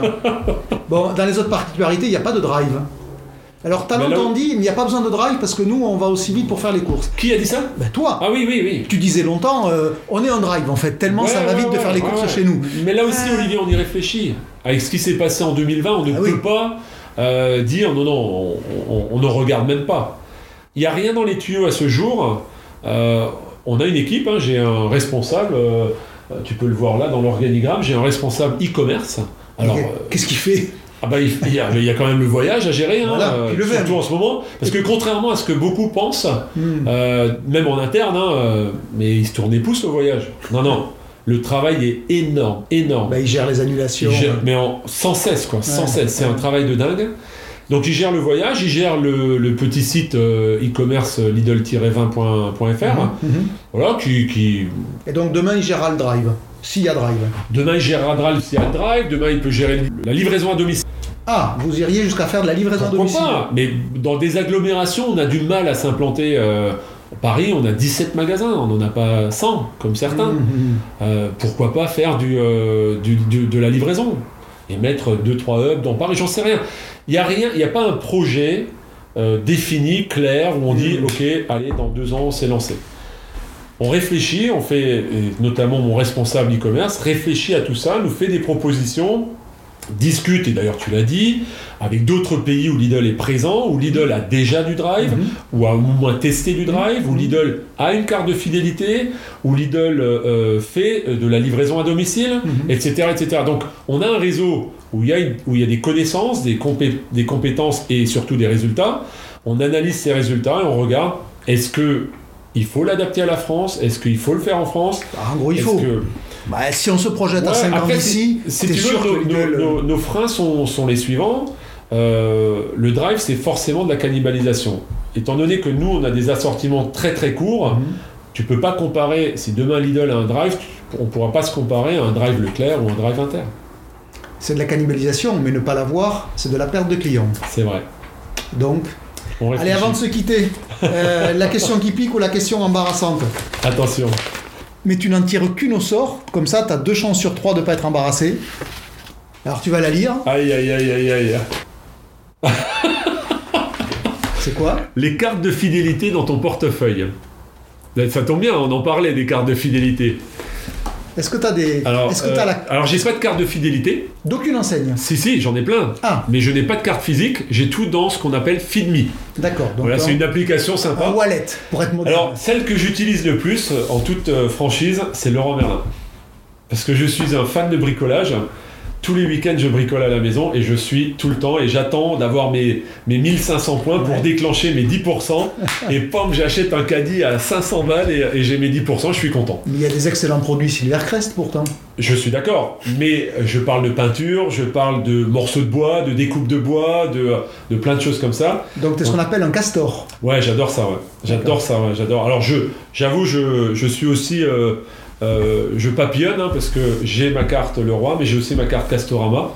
bon, dans les autres particularités, il n'y a pas de drive. Alors longtemps où- dit, mais il n'y a pas besoin de drive parce que nous, on va aussi vite pour faire les courses. Qui a dit ça? Ben toi, Ah oui, oui, oui. tu disais longtemps, euh, on est en drive en fait, tellement ça va ouais, vite de faire les ouais, courses ouais. chez nous. Mais là aussi, Olivier, on y réfléchit. Avec ce qui s'est passé en 2020, on ne Ah peut oui. pas euh, dire non, non, on, ne regarde même pas. Il n'y a rien dans les tuyaux à ce jour. Euh, on a une équipe, hein, j'ai un responsable, euh, euh, tu peux le voir là dans l'organigramme, j'ai un responsable e-commerce. Alors, euh, Qu'est-ce qu'il fait? Ah bah, il, il y a, il y a quand même le voyage à gérer, hein, Voilà, euh, le surtout en ce moment. Parce que contrairement à ce que beaucoup pensent, Hmm. euh, même en interne, hein, euh, mais il se tourne les pouces le voyage. Non, non, le travail est énorme, énorme. Ben, il gère les annulations. Mais en, sans cesse, quoi, sans Ouais, cesse. C'est un travail de dingue. Donc il gère le voyage, il gère le, le petit site euh, e-commerce euh, lidl-20.fr, Mhm, mhm. voilà, qui, qui- Et donc demain, il gérera le drive. S'il y a drive. demain il gérera Drive s'il y a le drive, demain il peut gérer la livraison à domicile. Ah, vous iriez jusqu'à faire de la livraison Pourquoi domicile pas Mais dans des agglomérations, on a du mal à s'implanter. euh, Paris, on a 17 magasins, on n'en a pas 100, comme certains. Mhm, mhm. Euh, pourquoi pas faire du, euh, du- du- de la livraison et mettre 2-3 hubs dans Paris, j'en sais rien. Il n'y a rien, il n'y a pas un projet défini, clair, où on dit, ok, allez, dans deux ans, on s'est lancé. On réfléchit, on fait, et notamment mon responsable e-commerce, réfléchit à tout ça, nous fait des propositions, discute, et d'ailleurs tu l'as dit, avec d'autres pays où Lidl est présent, où Lidl a déjà du drive, Mhm. ou a au moins testé du drive, où Mhm. Lidl a une carte de fidélité, où Lidl euh, euh, fait euh, de la livraison à domicile, Mhm. etc., etc. Donc on a un réseau où il y a, une- où il y a des connaissances, des, compé- des compétences et surtout des résultats. On analyse ces résultats et on regarde est-ce que il faut l'adapter à la France Est-ce qu'il faut le faire en France? Ah, en gros, il faut. que- Bah, si on se projette à Ouais, 5 ans d'ici, si tu veux, sûr nos, que Lidl, nos- nos- nos freins sont, sont les suivants. Euh, le drive, c'est forcément de la cannibalisation. Étant donné que nous, on a des assortiments très très courts, Mhm. tu peux pas comparer. Si demain Lidl a un drive, on pourra pas se comparer à un drive Leclerc ou un drive Inter. c'est de la cannibalisation, mais ne pas l'avoir, c'est de la perte de clients. C'est vrai. Donc, On allez, avant de se quitter, euh, la question qui pique ou la question embarrassante? Attention. Mais tu n'en tires qu'une au sort, comme ça, tu as deux chances sur trois de ne pas être embarrassé. Alors, tu vas la lire. Aïe aïe aïe aïe aïe. C'est quoi? Les cartes de fidélité dans ton portefeuille. Ça tombe bien, on en parlait des cartes de fidélité. Est-ce que tu as des. Alors, Est-ce que euh, tu as la. alors j'ai pas de carte de fidélité. D'aucune enseigne. Si si, j'en ai plein. Ah, Mais je n'ai pas de carte physique. J'ai tout dans ce qu'on appelle FeedMe. d'accord. Voilà, un, c'est une application un sympa. wallet, pour être moderne. Alors, celle que j'utilise le plus, euh, en toute euh, franchise, c'est Laurent Merlin. Parce que je suis un fan de bricolage. Tous les week-ends, je bricole à la maison et je suis tout le temps et j'attends d'avoir mes, mes 1500 points pour Ouais. déclencher mes 10%. et pam, j'achète un caddie à 500 balles et, et j'ai mes 10%, je suis content. Mais il y a des excellents produits Silvercrest pourtant. Je suis d'accord, mais je parle de peinture, je parle de morceaux de bois, de découpe de bois, de, de plein de choses comme ça. Donc, tu es ce qu'on appelle un castor. Ouais, j'adore ça, ouais. J'adore ça, ouais, j'adore. Alors, je, j'avoue, je, je suis aussi. euh, euh, je papillonne, hein, parce que j'ai ma carte Leroy, mais j'ai aussi ma carte Castorama.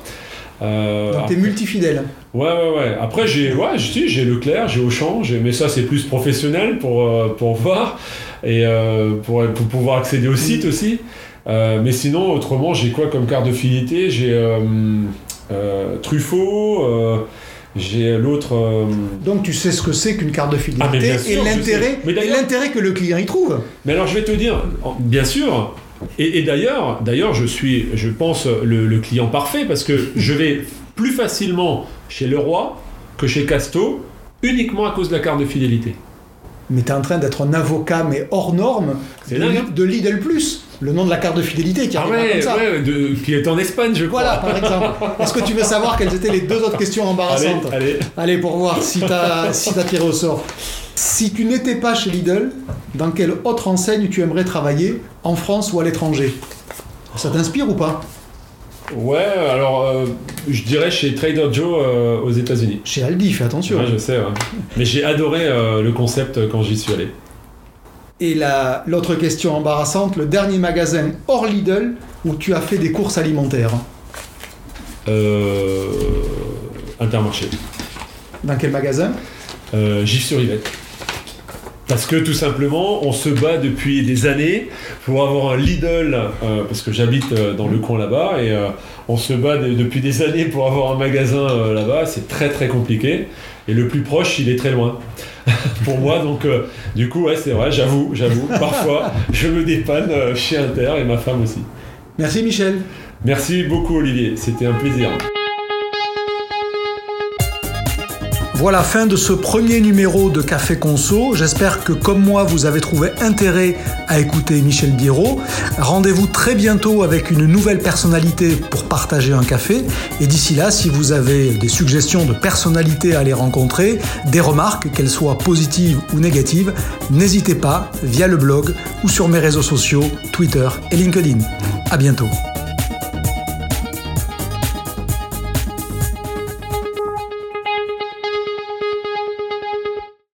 Euh, Donc, tu es multifidèle. ouais, ouais, ouais. Après, j'ai ouais, j'ai Leclerc, j'ai Auchan, mais ça, c'est plus professionnel pour, euh, pour voir et euh, pour, pour pouvoir accéder au site aussi. Mais sinon, autrement, j'ai quoi comme carte de fidélité? J'ai. Truffaut. J'ai l'autre. Donc tu sais ce que c'est qu'une carte de Ah, fidélité sûr, et l'intérêt et que le client y trouve. Mais alors je vais te dire, bien sûr, et, et d'ailleurs, d'ailleurs je suis, je pense, le, le client parfait parce que je vais plus facilement chez Leroy que chez Casto uniquement à cause de la carte de fidélité. Mais tu es en train d'être un avocat, mais hors norme, de, dingue, hein de Lidl Plus, le nom de la carte de fidélité qui Ah arrive ouais, comme ça. ouais, de- qui est en Espagne, je crois. Voilà, par exemple. Est-ce que tu veux savoir quelles étaient les deux autres questions embarrassantes allez. Allez, pour voir si t'as si t'as tiré au sort. Si tu n'étais pas chez Lidl, dans quelle autre enseigne tu aimerais travailler, en France ou à l'étranger? Ça t'inspire ou pas? Ouais, alors euh, je dirais chez Trader Joe euh, aux États-Unis. Chez Aldi, fais attention. Ouais, je sais, ouais. mais j'ai adoré euh, le concept quand j'y suis allé. Et la- l'autre question embarrassante, le dernier magasin hors Lidl où tu as fait des courses alimentaires. Euh, Intermarché. Dans quel magasin? Gif sur Yvette. Parce que tout simplement, on se bat depuis des années pour avoir un Lidl, euh, parce que j'habite euh, dans le coin là-bas, et euh, on se bat de- depuis des années pour avoir un magasin euh, là-bas. C'est très très compliqué. Et le plus proche, il est très loin. pour moi, donc euh, du coup, ouais, c'est vrai, j'avoue, j'avoue. Parfois, je me dépanne chez Inter et ma femme aussi. Merci Michel. Merci beaucoup, Olivier. C'était un plaisir. Voilà, fin de ce premier numéro de Café Conso. J'espère que comme moi, vous avez trouvé intérêt à écouter Michel Biérot. Rendez-vous très bientôt avec une nouvelle personnalité pour partager un café. Et d'ici là, si vous avez des suggestions de personnalités à aller rencontrer, des remarques, qu'elles soient positives ou négatives, n'hésitez pas via le blog ou sur mes réseaux sociaux, Twitter et LinkedIn. À bientôt.